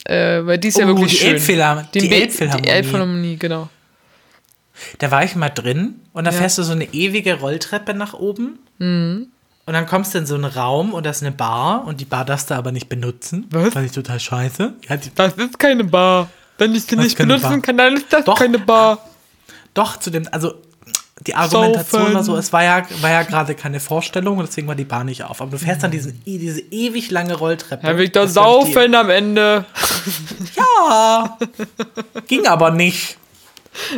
Äh, weil die ist ja Oh, wirklich die schön. Elbphilhar- die Be- Elbphilharmonie. Die Elbphilharmonie, genau. Da war ich mal drin und da Ja. fährst du so eine ewige Rolltreppe nach oben. Mhm. Und dann kommst du in so einen Raum und da ist eine Bar und die Bar darfst du aber nicht benutzen. Was? Fand ich total scheiße. Ja, die, Das ist keine Bar. Wenn ich sie nicht benutzen Bar? kann, dann ist das Doch. keine Bar. doch, zu dem, also die Argumentation Saufen. war so, es war ja, war ja gerade keine Vorstellung und deswegen war die Bar nicht auf. Aber du fährst dann diesen, diese ewig lange Rolltreppe. Dann will ich doch Das war nicht saufen am Ende. Ja, ging aber nicht.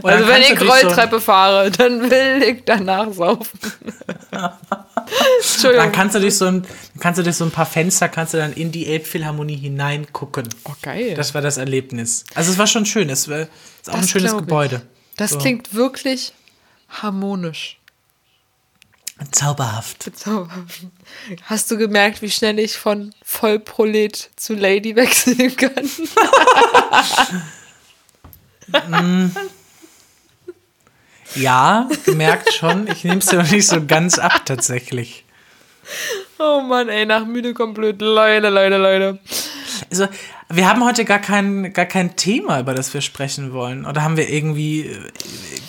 Und Also wenn ich Rolltreppe fahre, dann will ich danach saufen. So, Entschuldigung. dann kannst du durch so ein, kannst du durch so ein paar Fenster, kannst du dann in die Elbphilharmonie hineingucken. oh, geil. Das war das Erlebnis. Also es war schon schön. Es war ist auch ein Das schönes glaub ich. Gebäude. Das So. klingt wirklich harmonisch. Zauberhaft. Zauberhaft. Hast du gemerkt, wie schnell ich von Vollprolet zu Lady wechseln kann? Ja, gemerkt schon. Ich nehme es dir noch nicht so ganz ab, tatsächlich. Oh Mann, ey, nach müde kommt blöd. Leute, Leute, Leute. Also, wir haben heute gar kein, gar kein Thema, über das wir sprechen wollen. Oder haben wir irgendwie äh,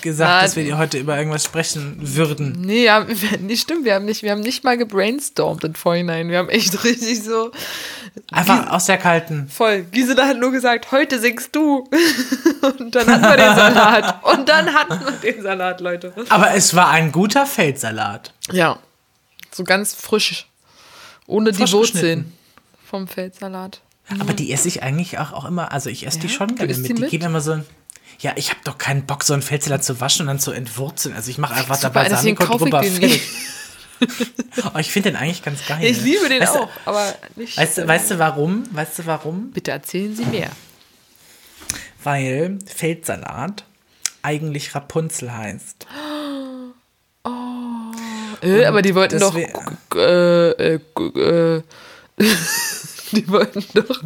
gesagt, Na, dass wir heute über irgendwas sprechen würden? Nee, ja, nicht stimmt, wir haben nicht, wir haben nicht mal gebrainstormt im Vorhinein. Wir haben echt richtig so Einfach aus der kalten. voll. Gisela hat nur gesagt, heute singst du. Und dann hatten wir den Salat. Und dann hatten wir den Salat, Leute. Aber es war ein guter Feldsalat. Ja. So ganz frisch. Ohne Frisch die Wurzeln vom Feldsalat. Aber die esse ich eigentlich auch, auch immer. Also ich esse die Ja? schon Du gerne mit. die Die, mit? geben immer so ein. Ja, ich habe doch keinen Bock, so einen Feldsalat zu waschen und dann zu entwurzeln. Also ich mache einfach Super, dabei Balsamico drüber. fertig. Oh, ich finde den eigentlich ganz geil. Ich liebe den weißt auch, Du, aber nicht. weißt, du, weißt du warum? Weißt du warum? Bitte erzählen Sie mehr. Weil Feldsalat eigentlich Rapunzel heißt. Äh, aber die wollten doch. Äh, äh, äh, die wollten doch.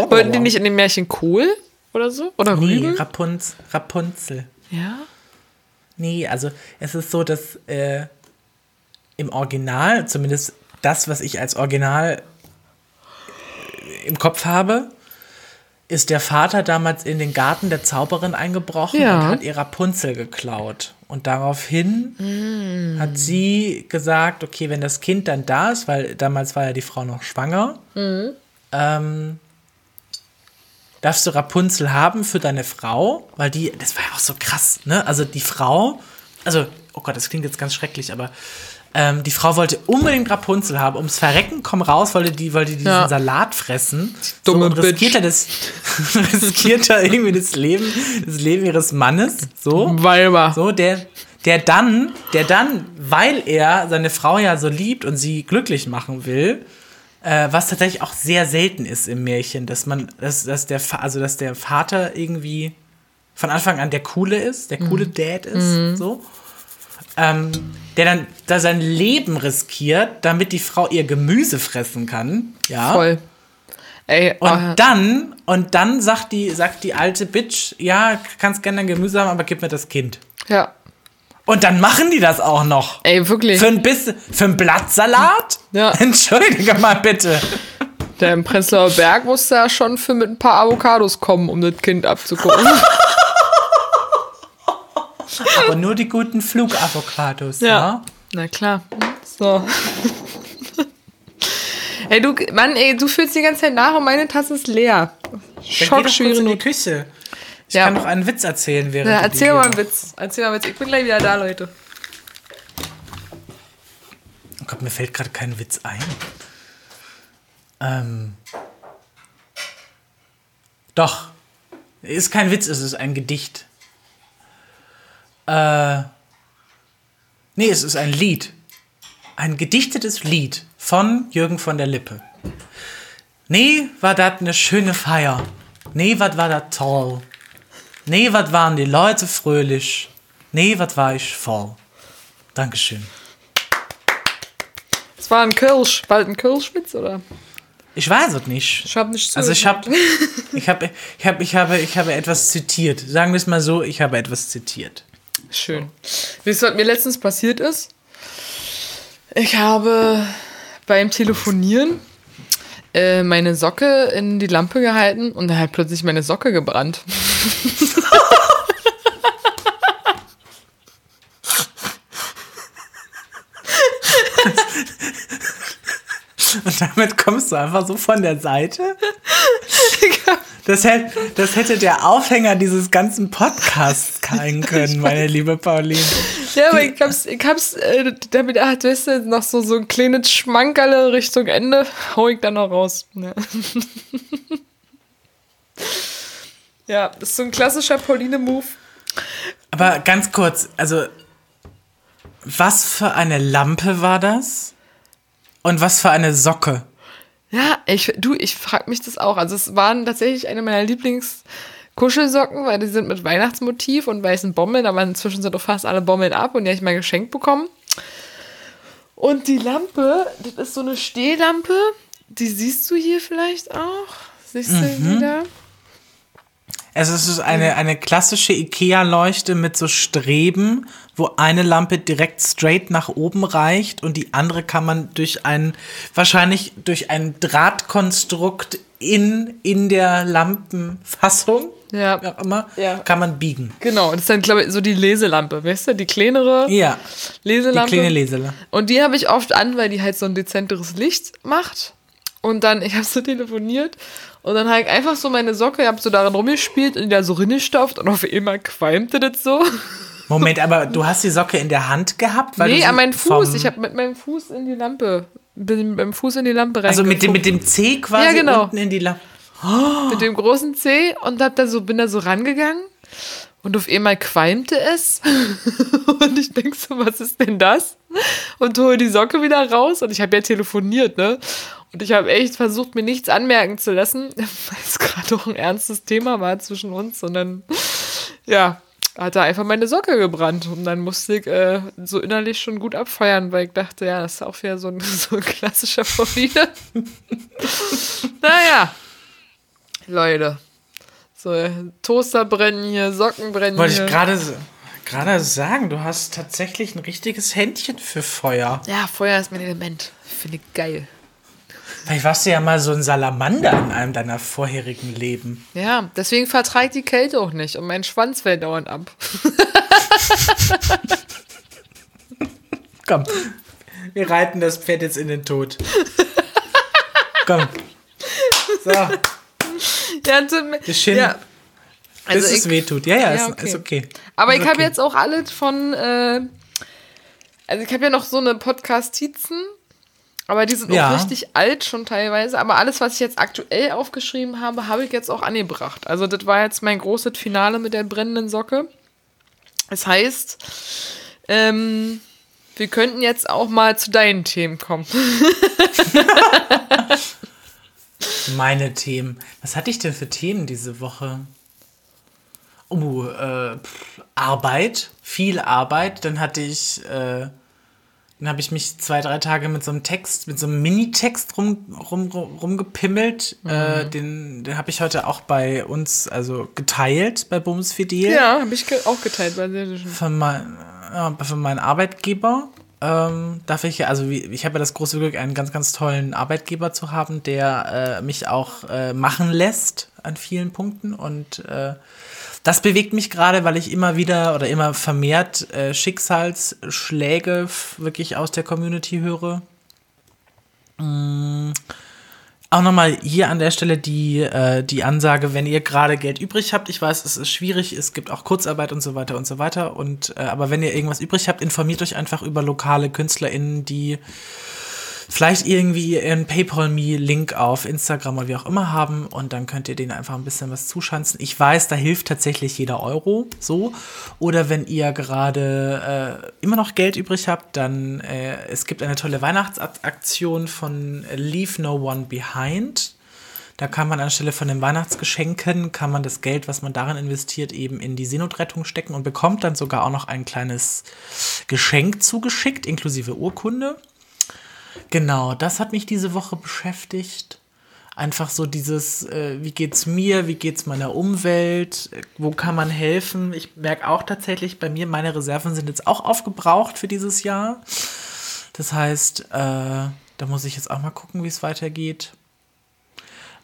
Wollten die nicht in dem Märchen Kohl oder so? Oder Nee, Rüben? Rapunz, Rapunzel. Ja. Nee, also es ist so, dass äh, im Original, zumindest das, was ich als Original äh, im Kopf habe, ist der Vater damals in den Garten der Zauberin eingebrochen Ja. und hat ihr Rapunzel geklaut. Und daraufhin hat sie gesagt, okay, wenn das Kind dann da ist, weil damals war ja die Frau noch schwanger, ähm, darfst du Rapunzel haben für deine Frau, weil die, das war ja auch so krass, ne? Also die Frau, also, oh Gott, das klingt jetzt ganz schrecklich, aber ähm, die Frau wollte unbedingt Rapunzel haben, ums Verrecken, komm raus, wollte die, wollte diesen Ja. Salat fressen. dumme so, und riskiert er das, riskiert er irgendwie das Leben, das Leben ihres Mannes, so. Weiber. So, der, der dann, der dann, weil er seine Frau ja so liebt und sie glücklich machen will, äh, was tatsächlich auch sehr selten ist im Märchen, dass man, dass, dass der, also dass der Vater irgendwie von Anfang an der coole ist, der coole Dad ist, so. Ähm, der dann da sein Leben riskiert, damit die Frau ihr Gemüse fressen kann, ja. Voll. Ey, Und oh, dann, und dann sagt die, sagt die alte Bitch, ja, kannst gerne dein Gemüse haben, aber gib mir das Kind. ja. Und dann machen die das auch noch. Ey, wirklich. Für ein bisschen, für ein Blattsalat? Ja. Entschuldige mal bitte. Der im Prenzlauer Berg musste ja schon für mit ein paar Avocados kommen, um das Kind abzugucken. Aber nur die guten Flugavocados, ja. Ja. Na klar. So. ey, du, Mann, ey, du fühlst die ganze Zeit nach und meine Tasse ist leer. Dann geh doch Schock, kurz schwere in die. Küche. Ich Ja. kann noch einen Witz erzählen, während Ja, erzähl mal einen Witz. Erzähl mal einen Witz. Ich bin gleich wieder da, Leute. Oh Gott, mir fällt gerade kein Witz ein. Ähm. Doch. Ist kein Witz, es ist ein Gedicht. Äh. Nee, es ist ein Lied. Ein gedichtetes Lied von Jürgen von der Lippe. Nee, war das eine schöne Feier. Nee, was war das toll. Nee, was waren die Leute fröhlich. Nee, was war ich voll. Dankeschön. Es war ein Kirsch. Bald ein Kirschwitz, oder? Ich weiß es nicht. Ich hab nicht Also ich habe ich habe ich habe ich habe ich habe etwas zitiert. Sagen wir es mal so, ich habe etwas zitiert. Schön. Wisst ihr, was mir letztens passiert ist? Ich habe beim Telefonieren äh, meine Socke in die Lampe gehalten und da hat plötzlich meine Socke gebrannt. Und damit kommst du einfach so von der Seite. Das hätte, das hätte der Aufhänger dieses ganzen Podcasts sein können, meine liebe Pauline. Ja, aber ich hab's, ich hab's äh, damit, ach, weißt du, noch so, so ein kleines Schmankerle Richtung Ende, hau ich dann noch raus. Ja. ja, das ist so ein klassischer Pauline-Move. Aber ganz kurz, also, was für eine Lampe war das? Und was für eine Socke? Ja, ich, du, ich frag mich das auch. Also es waren tatsächlich eine meiner Lieblingskuschelsocken, weil die sind mit Weihnachtsmotiv und weißen Bommeln, aber inzwischen sind doch fast alle Bommeln ab und die habe ich mal geschenkt bekommen. Und die Lampe, das ist so eine Stehlampe, die siehst du hier vielleicht auch. Siehst du Mhm. wieder? Es ist eine, eine klassische Ikea-Leuchte mit so Streben, wo eine Lampe direkt straight nach oben reicht und die andere kann man durch ein, wahrscheinlich durch ein Drahtkonstrukt in, in der Lampenfassung, Ja. wie auch immer, Ja. kann man biegen. Genau, das ist dann, glaube ich, so die Leselampe, weißt du? Die kleinere Ja, die Leselampe. kleine Lesele. Und die habe ich oft an, weil die halt so ein dezenteres Licht macht. Und dann, ich habe so telefoniert und dann habe ich einfach so meine Socke, ich habe so darin rumgespielt und die da so rinnestopft und auf einmal qualmte das so. Moment, aber du hast die Socke in der Hand gehabt? Weil nee, sie an meinen Fuß. Ich habe mit meinem Fuß in die Lampe, bin mit meinem Fuß in die Lampe rein. Also mit dem, mit dem C quasi Ja, genau. unten in die Lampe. mit dem großen C und hab da so, bin da so rangegangen und auf einmal qualmte es. und ich denk so, was ist denn das? Und hole die Socke wieder raus und ich habe ja telefoniert, ne? Und ich habe echt versucht, mir nichts anmerken zu lassen, weil es gerade auch ein ernstes Thema war zwischen uns. Und dann, ja, hat da einfach meine Socke gebrannt. Und dann musste ich äh, so innerlich schon gut abfeiern, weil ich dachte, ja, das ist auch wieder so ein, so ein klassischer Vorliebe. naja, Leute. So, Toaster brennen hier, Socken brennen Wollte hier. ich gerade sagen, du hast tatsächlich ein richtiges Händchen für Feuer. ja, Feuer ist mein Element. Finde ich geil. Vielleicht warst du ja mal so ein Salamander in einem deiner vorherigen Leben. Ja, deswegen vertragt die Kälte auch nicht und mein Schwanz fällt dauernd ab. Komm, wir reiten das Pferd jetzt in den Tod. Komm. So, Ja, tut mir- Geschehen. ja. bis Also es ich- weh tut. Ja, ja, Ja, ist, okay. ist okay. Aber ich habe okay. jetzt auch alles von, äh, also ich habe ja noch so eine Podcast-Tizen, aber die sind Ja. auch richtig alt schon teilweise. Aber alles, was ich jetzt aktuell aufgeschrieben habe, habe ich jetzt auch angebracht. Also das war jetzt mein großes Finale mit der brennenden Socke. Das heißt, ähm, wir könnten jetzt auch mal zu deinen Themen kommen. Meine Themen. Was hatte ich denn für Themen diese Woche? Oh, äh, Arbeit, viel Arbeit. Dann hatte ich, äh, dann habe ich mich zwei, drei Tage mit so einem Text, mit so einem Minitext rum, rum, rum, rumgepimmelt. Äh, den den habe ich heute auch bei uns, also geteilt bei Bums Fidel. Ja, habe ich ge auch geteilt bei. Von, mein, ja, von meinem Arbeitgeber. Ähm, darf ich, also ich habe ja das große Glück, einen ganz, ganz tollen Arbeitgeber zu haben, der äh, mich auch äh, machen lässt an vielen Punkten. Und äh, das bewegt mich gerade, weil ich immer wieder oder immer vermehrt äh, Schicksalsschläge wirklich aus der Community höre. Mm. Auch nochmal hier an der Stelle die, äh, die Ansage, wenn ihr gerade Geld übrig habt, ich weiß, es ist schwierig, es gibt auch Kurzarbeit und so weiter und so weiter. Und äh, aber wenn ihr irgendwas übrig habt, informiert euch einfach über lokale KünstlerInnen, die vielleicht irgendwie ihren PayPal-Me-Link auf Instagram oder wie auch immer haben und dann könnt ihr denen einfach ein bisschen was zuschanzen. Ich weiß, da hilft tatsächlich jeder Euro so. Oder wenn ihr gerade äh, immer noch Geld übrig habt, dann äh, es gibt eine tolle Weihnachtsaktion von Leave No One Behind. Da kann man anstelle von den Weihnachtsgeschenken, kann man das Geld, was man darin investiert, eben in die Seenotrettung stecken und bekommt dann sogar auch noch ein kleines Geschenk zugeschickt, inklusive Urkunde. Genau, das hat mich diese Woche beschäftigt. Einfach so dieses, äh, wie geht's mir, wie geht's meiner Umwelt, wo kann man helfen? Ich merke auch tatsächlich bei mir, meine Reserven sind jetzt auch aufgebraucht für dieses Jahr. Das heißt, äh, da muss ich jetzt auch mal gucken, wie es weitergeht.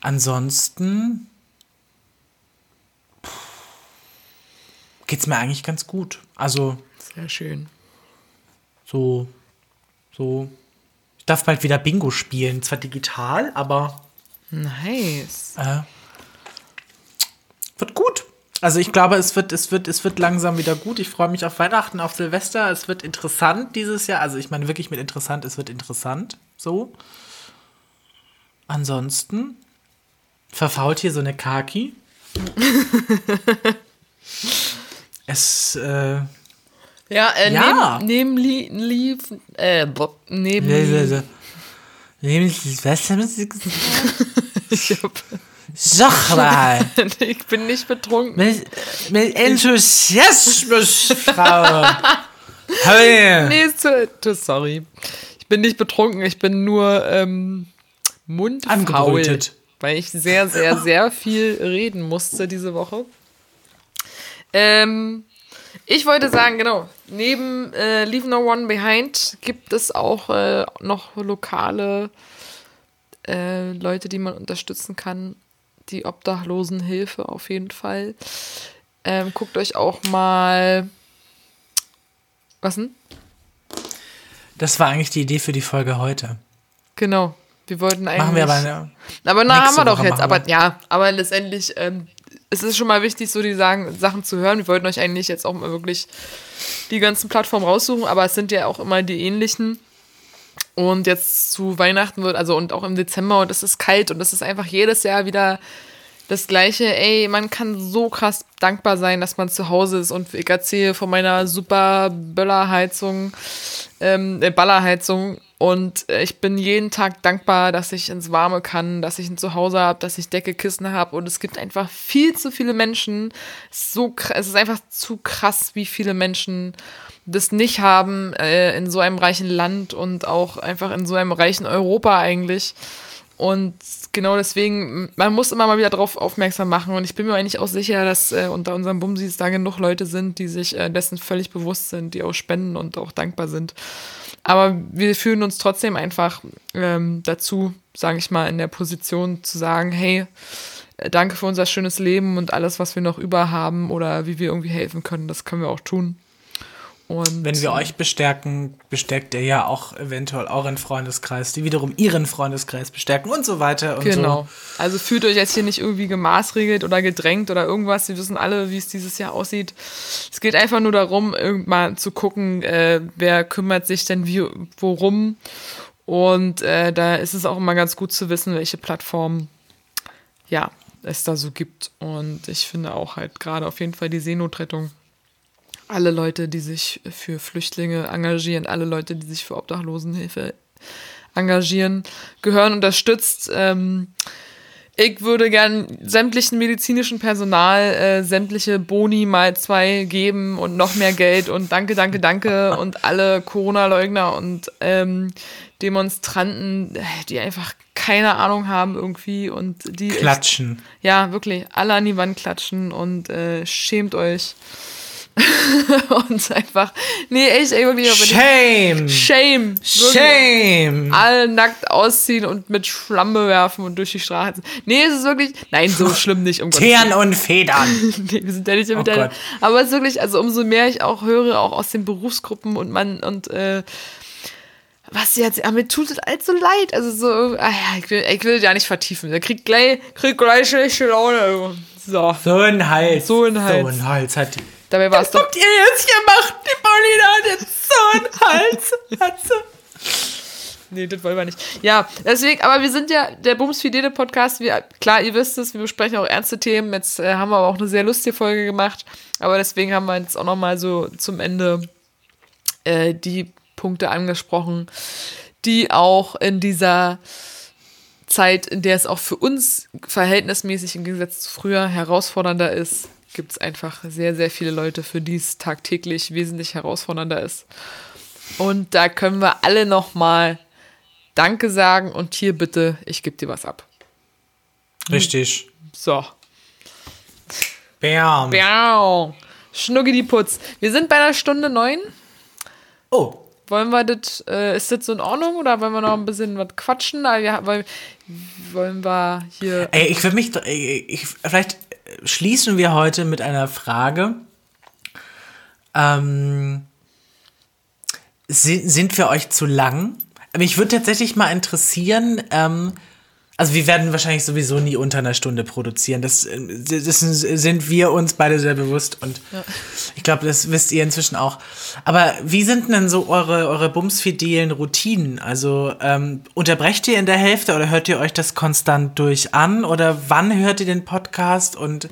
Ansonsten geht es mir eigentlich ganz gut. Also. Sehr schön. So, so. Darf bald wieder Bingo spielen. Zwar digital, aber. Nice. Äh, wird gut. Also ich glaube, es wird, es wird, es wird langsam wieder gut. Ich freue mich auf Weihnachten, auf Silvester. Es wird interessant dieses Jahr. Also ich meine wirklich mit interessant, es wird interessant. So. Ansonsten verfault hier so eine Kaki. es, äh, Ja, äh, Ja. neben, neben Lief, äh, bo- neben, Nehmen Sie was haben Sie gesagt? ich, hab, Sag mal, ich bin nicht betrunken. mit, mit Enthusiasmus, Frau. Hey. Nee, zu, sorry. Ich bin nicht betrunken, ich bin nur ähm, mundfaul. Weil ich sehr, sehr, sehr viel reden musste diese Woche. Ähm, ich wollte sagen, genau, neben äh, Leave No One Behind gibt es auch äh, noch lokale äh, Leute, die man unterstützen kann. Die Obdachlosenhilfe auf jeden Fall. Ähm, guckt euch auch mal. Was denn? Das war eigentlich die Idee für die Folge heute. Genau. Wir wollten eigentlich. Machen wir aber eine, Aber na, haben wir doch Woche jetzt. machen wir. Aber ja, aber letztendlich, ähm, es ist schon mal wichtig, so die sagen, Sachen zu hören. Wir wollten euch eigentlich jetzt auch mal wirklich die ganzen Plattformen raussuchen, aber es sind ja auch immer die ähnlichen. Und jetzt zu Weihnachten wird, also und auch im Dezember und es ist kalt und es ist einfach jedes Jahr wieder das Gleiche. Ey, man kann so krass dankbar sein, dass man zu Hause ist und ich erzähle von meiner super Böllerheizung, ähm, äh, Ballerheizung und äh, ich bin jeden Tag dankbar, dass ich ins Warme kann, dass ich ein Zuhause habe, dass ich Decke, Kissen habe und es gibt einfach viel zu viele Menschen. So, es ist einfach zu krass, wie viele Menschen das nicht haben äh, in so einem reichen Land und auch einfach in so einem reichen Europa eigentlich. Und genau deswegen, man muss immer mal wieder darauf aufmerksam machen. Und ich bin mir eigentlich auch sicher, dass äh, unter unseren Bumsis da genug Leute sind, die sich äh, dessen völlig bewusst sind, die auch spenden und auch dankbar sind. Aber wir fühlen uns trotzdem einfach ähm, dazu, sage ich mal, in der Position zu sagen, hey, äh, danke für unser schönes Leben und alles, was wir noch über haben oder wie wir irgendwie helfen können, das können wir auch tun. Und Wenn wir euch bestärken, bestärkt ihr ja auch eventuell euren Freundeskreis, die wiederum ihren Freundeskreis bestärken und so weiter und Genau. so. Also fühlt euch jetzt hier nicht irgendwie gemaßregelt oder gedrängt oder irgendwas. Wir wissen alle, wie es dieses Jahr aussieht. Es geht einfach nur darum, irgendwann zu gucken, äh, wer kümmert sich denn wie, worum. Und äh, da ist es auch immer ganz gut zu wissen, welche Plattformen ja, es da so gibt. Und ich finde auch halt gerade auf jeden Fall die Seenotrettung alle Leute, die sich für Flüchtlinge engagieren, alle Leute, die sich für Obdachlosenhilfe engagieren, gehören unterstützt. Ähm, ich würde gern sämtlichen medizinischen Personal äh, sämtliche Boni mal zwei geben und noch mehr Geld und danke, danke, danke und alle Corona-Leugner und ähm, Demonstranten, äh, die einfach keine Ahnung haben irgendwie und die echt- Klatschen. ja, wirklich, alle an die Wand klatschen und äh, schämt euch. und einfach, nee, echt, ey, wirklich, aber Shame! Shame. Shame! Alle nackt ausziehen und mit Schlamm bewerfen und durch die Straße. Nee, es ist wirklich, nein, so schlimm nicht, um Teeren und Federn. nee, wir sind ja nicht mit Oh aber es ist wirklich, also umso mehr ich auch höre, auch aus den Berufsgruppen und man und äh, was jetzt, ja, mir tut es allzu leid. Also so, ah ja, ich will, ich will ja nicht vertiefen. Der kriegt gleich, kriegt gleich schlechte Laune. So, So ein Hals. So ein Hals. So ein Hals hat die. Dabei war es doch. Habt ihr jetzt gemacht? Die Paulina hat jetzt so einen Hals. Hat sie. Nee, das wollen wir nicht. Ja, deswegen, aber wir sind ja der Bums Fidele Podcast. Wir, klar, ihr wisst es, wir besprechen auch ernste Themen. Jetzt äh, haben wir aber auch eine sehr lustige Folge gemacht. Aber deswegen haben wir jetzt auch nochmal so zum Ende äh, die Punkte angesprochen, die auch in dieser Zeit, in der es auch für uns verhältnismäßig im Gegensatz zu früher herausfordernder ist, gibt es einfach sehr, sehr viele Leute, für die es tagtäglich wesentlich herausfordernder ist. Und da können wir alle nochmal Danke sagen und hier bitte, ich gebe dir was ab. Richtig. So. Bam. Biau. Schnucki die Putz. Wir sind bei einer Stunde neun. Oh, Wollen wir das, äh, ist das so in Ordnung oder wollen wir noch ein bisschen was quatschen? Wir, weil, wollen wir hier. Ey, ich würde mich, ey, ich, vielleicht schließen wir heute mit einer Frage. Ähm, sind, sind wir euch zu lang? Mich würde tatsächlich mal interessieren, ähm, also wir werden wahrscheinlich sowieso nie unter einer Stunde produzieren. Das, äh, das sind wir uns beide sehr bewusst und ich glaube, das wisst ihr inzwischen auch. Aber wie sind denn so eure, eure bumsfidelen Routinen? Also ähm, unterbrecht ihr in der Hälfte oder hört ihr euch das konstant durch an? Oder wann hört ihr den Podcast? Und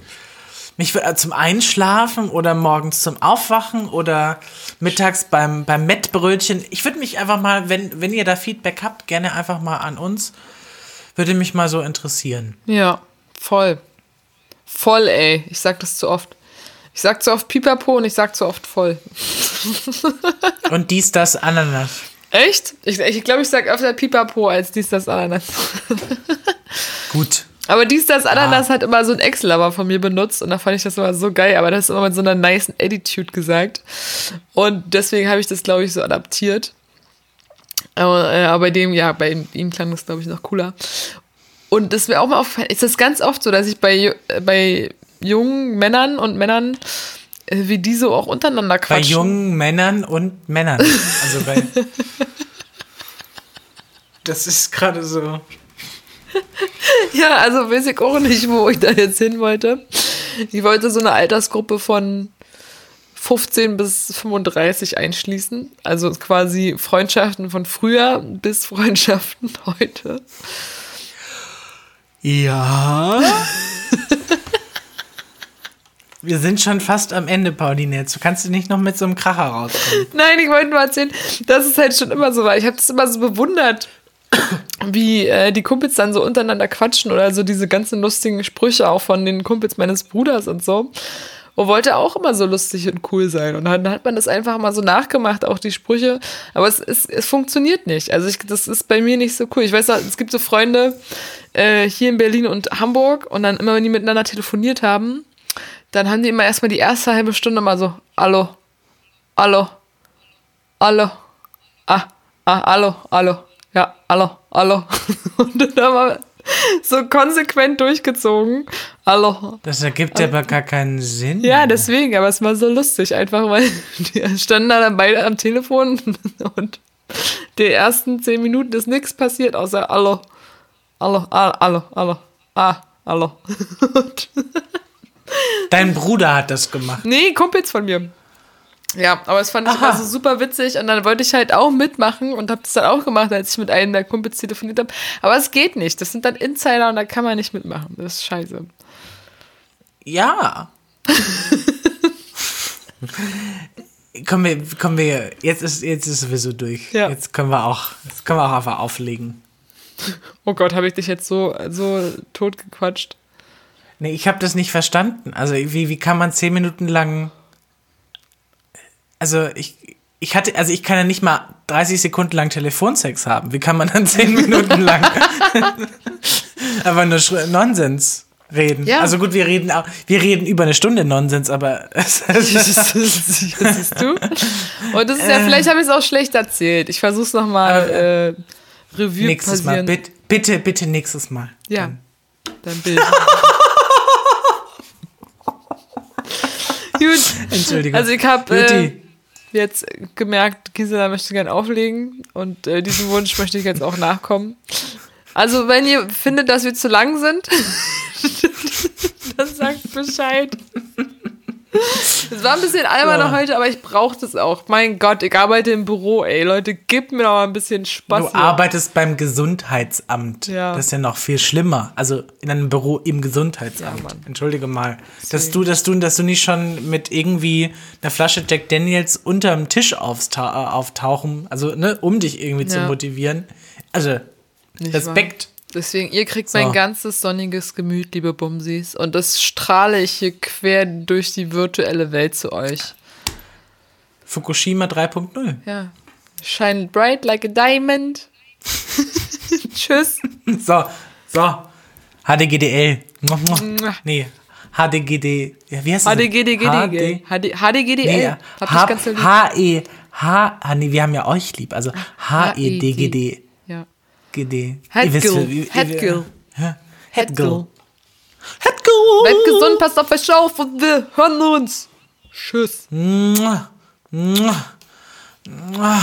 mich würde zum Einschlafen oder morgens zum Aufwachen oder mittags beim, beim Mettbrötchen. Ich würde mich einfach mal, wenn, wenn ihr da Feedback habt, gerne einfach mal an uns. Würde mich mal so interessieren. Ja, voll. Voll, ey. Ich sag das zu oft. Ich sag zu oft Pipapo und ich sag zu oft voll. Und dies, das, Ananas. Echt? Ich glaube, ich, glaub, ich sag öfter Pipapo als dies, das, Ananas. Gut. Aber dies, das, Ananas hat immer so ein Excel aber von mir benutzt und da fand ich das immer so geil, aber das ist immer mit so einer nice Attitude gesagt. Und deswegen habe ich das, glaube ich, so adaptiert. Aber, äh, aber bei dem, ja, bei ihm, klang das, glaube ich, noch cooler. Und das wäre auch mal aufgefallen, ist das ganz oft so, dass ich bei, äh, bei jungen Männern und Männern, äh, wie die so auch untereinander Bei quatschen. jungen Männern und Männern. Also bei. Das ist gerade so. Ja, also weiß ich auch nicht, wo ich da jetzt hin wollte. Ich wollte so eine Altersgruppe von 15 bis 35 einschließen. Also quasi Freundschaften von früher bis Freundschaften heute. Ja. Wir sind schon fast am Ende, Pauline. Jetzt kannst du nicht noch mit so einem Kracher rauskommen. Nein, ich wollte nur erzählen, dass es halt schon immer so war. Ich habe das immer so bewundert, wie äh, die Kumpels dann so untereinander quatschen oder so diese ganzen lustigen Sprüche auch von den Kumpels meines Bruders und so. Und wollte auch immer so lustig und cool sein. Und dann hat man das einfach mal so nachgemacht, auch die Sprüche. Aber es, es, es funktioniert nicht. Also ich, das ist bei mir nicht so cool. Ich weiß es gibt so Freunde äh, hier in Berlin und Hamburg und dann immer, wenn die miteinander telefoniert haben, dann haben die immer erstmal die erste halbe Stunde mal so, hallo, hallo, hallo, ah, ah, hallo, hallo, ja, hallo, hallo. Und dann haben wir so konsequent durchgezogen. Hallo. Das ergibt aber gar keinen Sinn. Ja, deswegen, aber es war so lustig, einfach weil die standen da dann beide am Telefon und die ersten zehn Minuten ist nichts passiert, außer Hallo, Hallo, ah, Hallo, Hallo, ah, Hallo. Und Dein Bruder hat das gemacht. Nee, Kumpels von mir. Ja, aber es fand ich Aha. immer so super witzig und dann wollte ich halt auch mitmachen und habe das dann auch gemacht, als ich mit einem der Kumpels telefoniert habe. Aber es geht nicht. Das sind dann Insider und da kann man nicht mitmachen. Das ist scheiße. Ja. kommen wir, kommen wir, jetzt ist, jetzt ist sowieso durch. Ja. Jetzt können wir auch, jetzt können wir auch einfach auflegen. Oh Gott, habe ich dich jetzt so, so tot gequatscht. Nee, ich habe das nicht verstanden. Also, wie, wie kann man zehn Minuten lang. Also, ich, ich hatte, also ich kann ja nicht mal 30 Sekunden lang Telefonsex haben. Wie kann man dann zehn Minuten lang einfach nur Sch- Nonsens reden? Ja. Also gut, wir reden auch, wir reden über eine Stunde Nonsens, aber Das siehst du? Und das ist ja, vielleicht habe ich es auch schlecht erzählt. Ich versuche es nochmal äh, Revue nächstes Mal. passieren. Bitte, bitte, bitte nächstes Mal. Ja, dein Bild. Gut. Entschuldigung. Also ich habe äh. Jetzt gemerkt, Gisela möchte gern auflegen und äh, diesem Wunsch möchte ich jetzt auch nachkommen. Also wenn ihr findet, dass wir zu lang sind, dann sagt Bescheid. Es war ein bisschen alberner Ja. heute, aber ich brauche das auch. Mein Gott, ich arbeite im Büro, ey. Leute, gebt mir doch mal ein bisschen Spaß. Du hier. arbeitest beim Gesundheitsamt. Ja. Das ist ja noch viel schlimmer. Also in einem Büro im Gesundheitsamt. Ja. Entschuldige mal. Dass du, dass du, dass du nicht schon mit irgendwie einer Flasche Jack Daniels unterm Tisch äh, auftauchen, also ne, um dich irgendwie zu motivieren. Also Nicht Respekt. Deswegen, ihr kriegt so. mein ganzes sonniges Gemüt, liebe Bumsis. Und das strahle ich hier quer durch die virtuelle Welt zu euch. Fukushima 3.0. Ja. Shine bright like a diamond. Tschüss. So, so. HDGDL. nee. HDGD. Ja, wie heißt das? HDGDGD. HD, HDGDL. Nee, Hab ich ganz lieb. HE. H, e- ah, nee, wir haben ja euch lieb. Also HEDGD. Headgiddy. Headgill. Headgill. Headgill. Headgill. Bleibt gesund, passt auf euch auf und wir hören uns. Tschüss. Mua. Mua. Mua.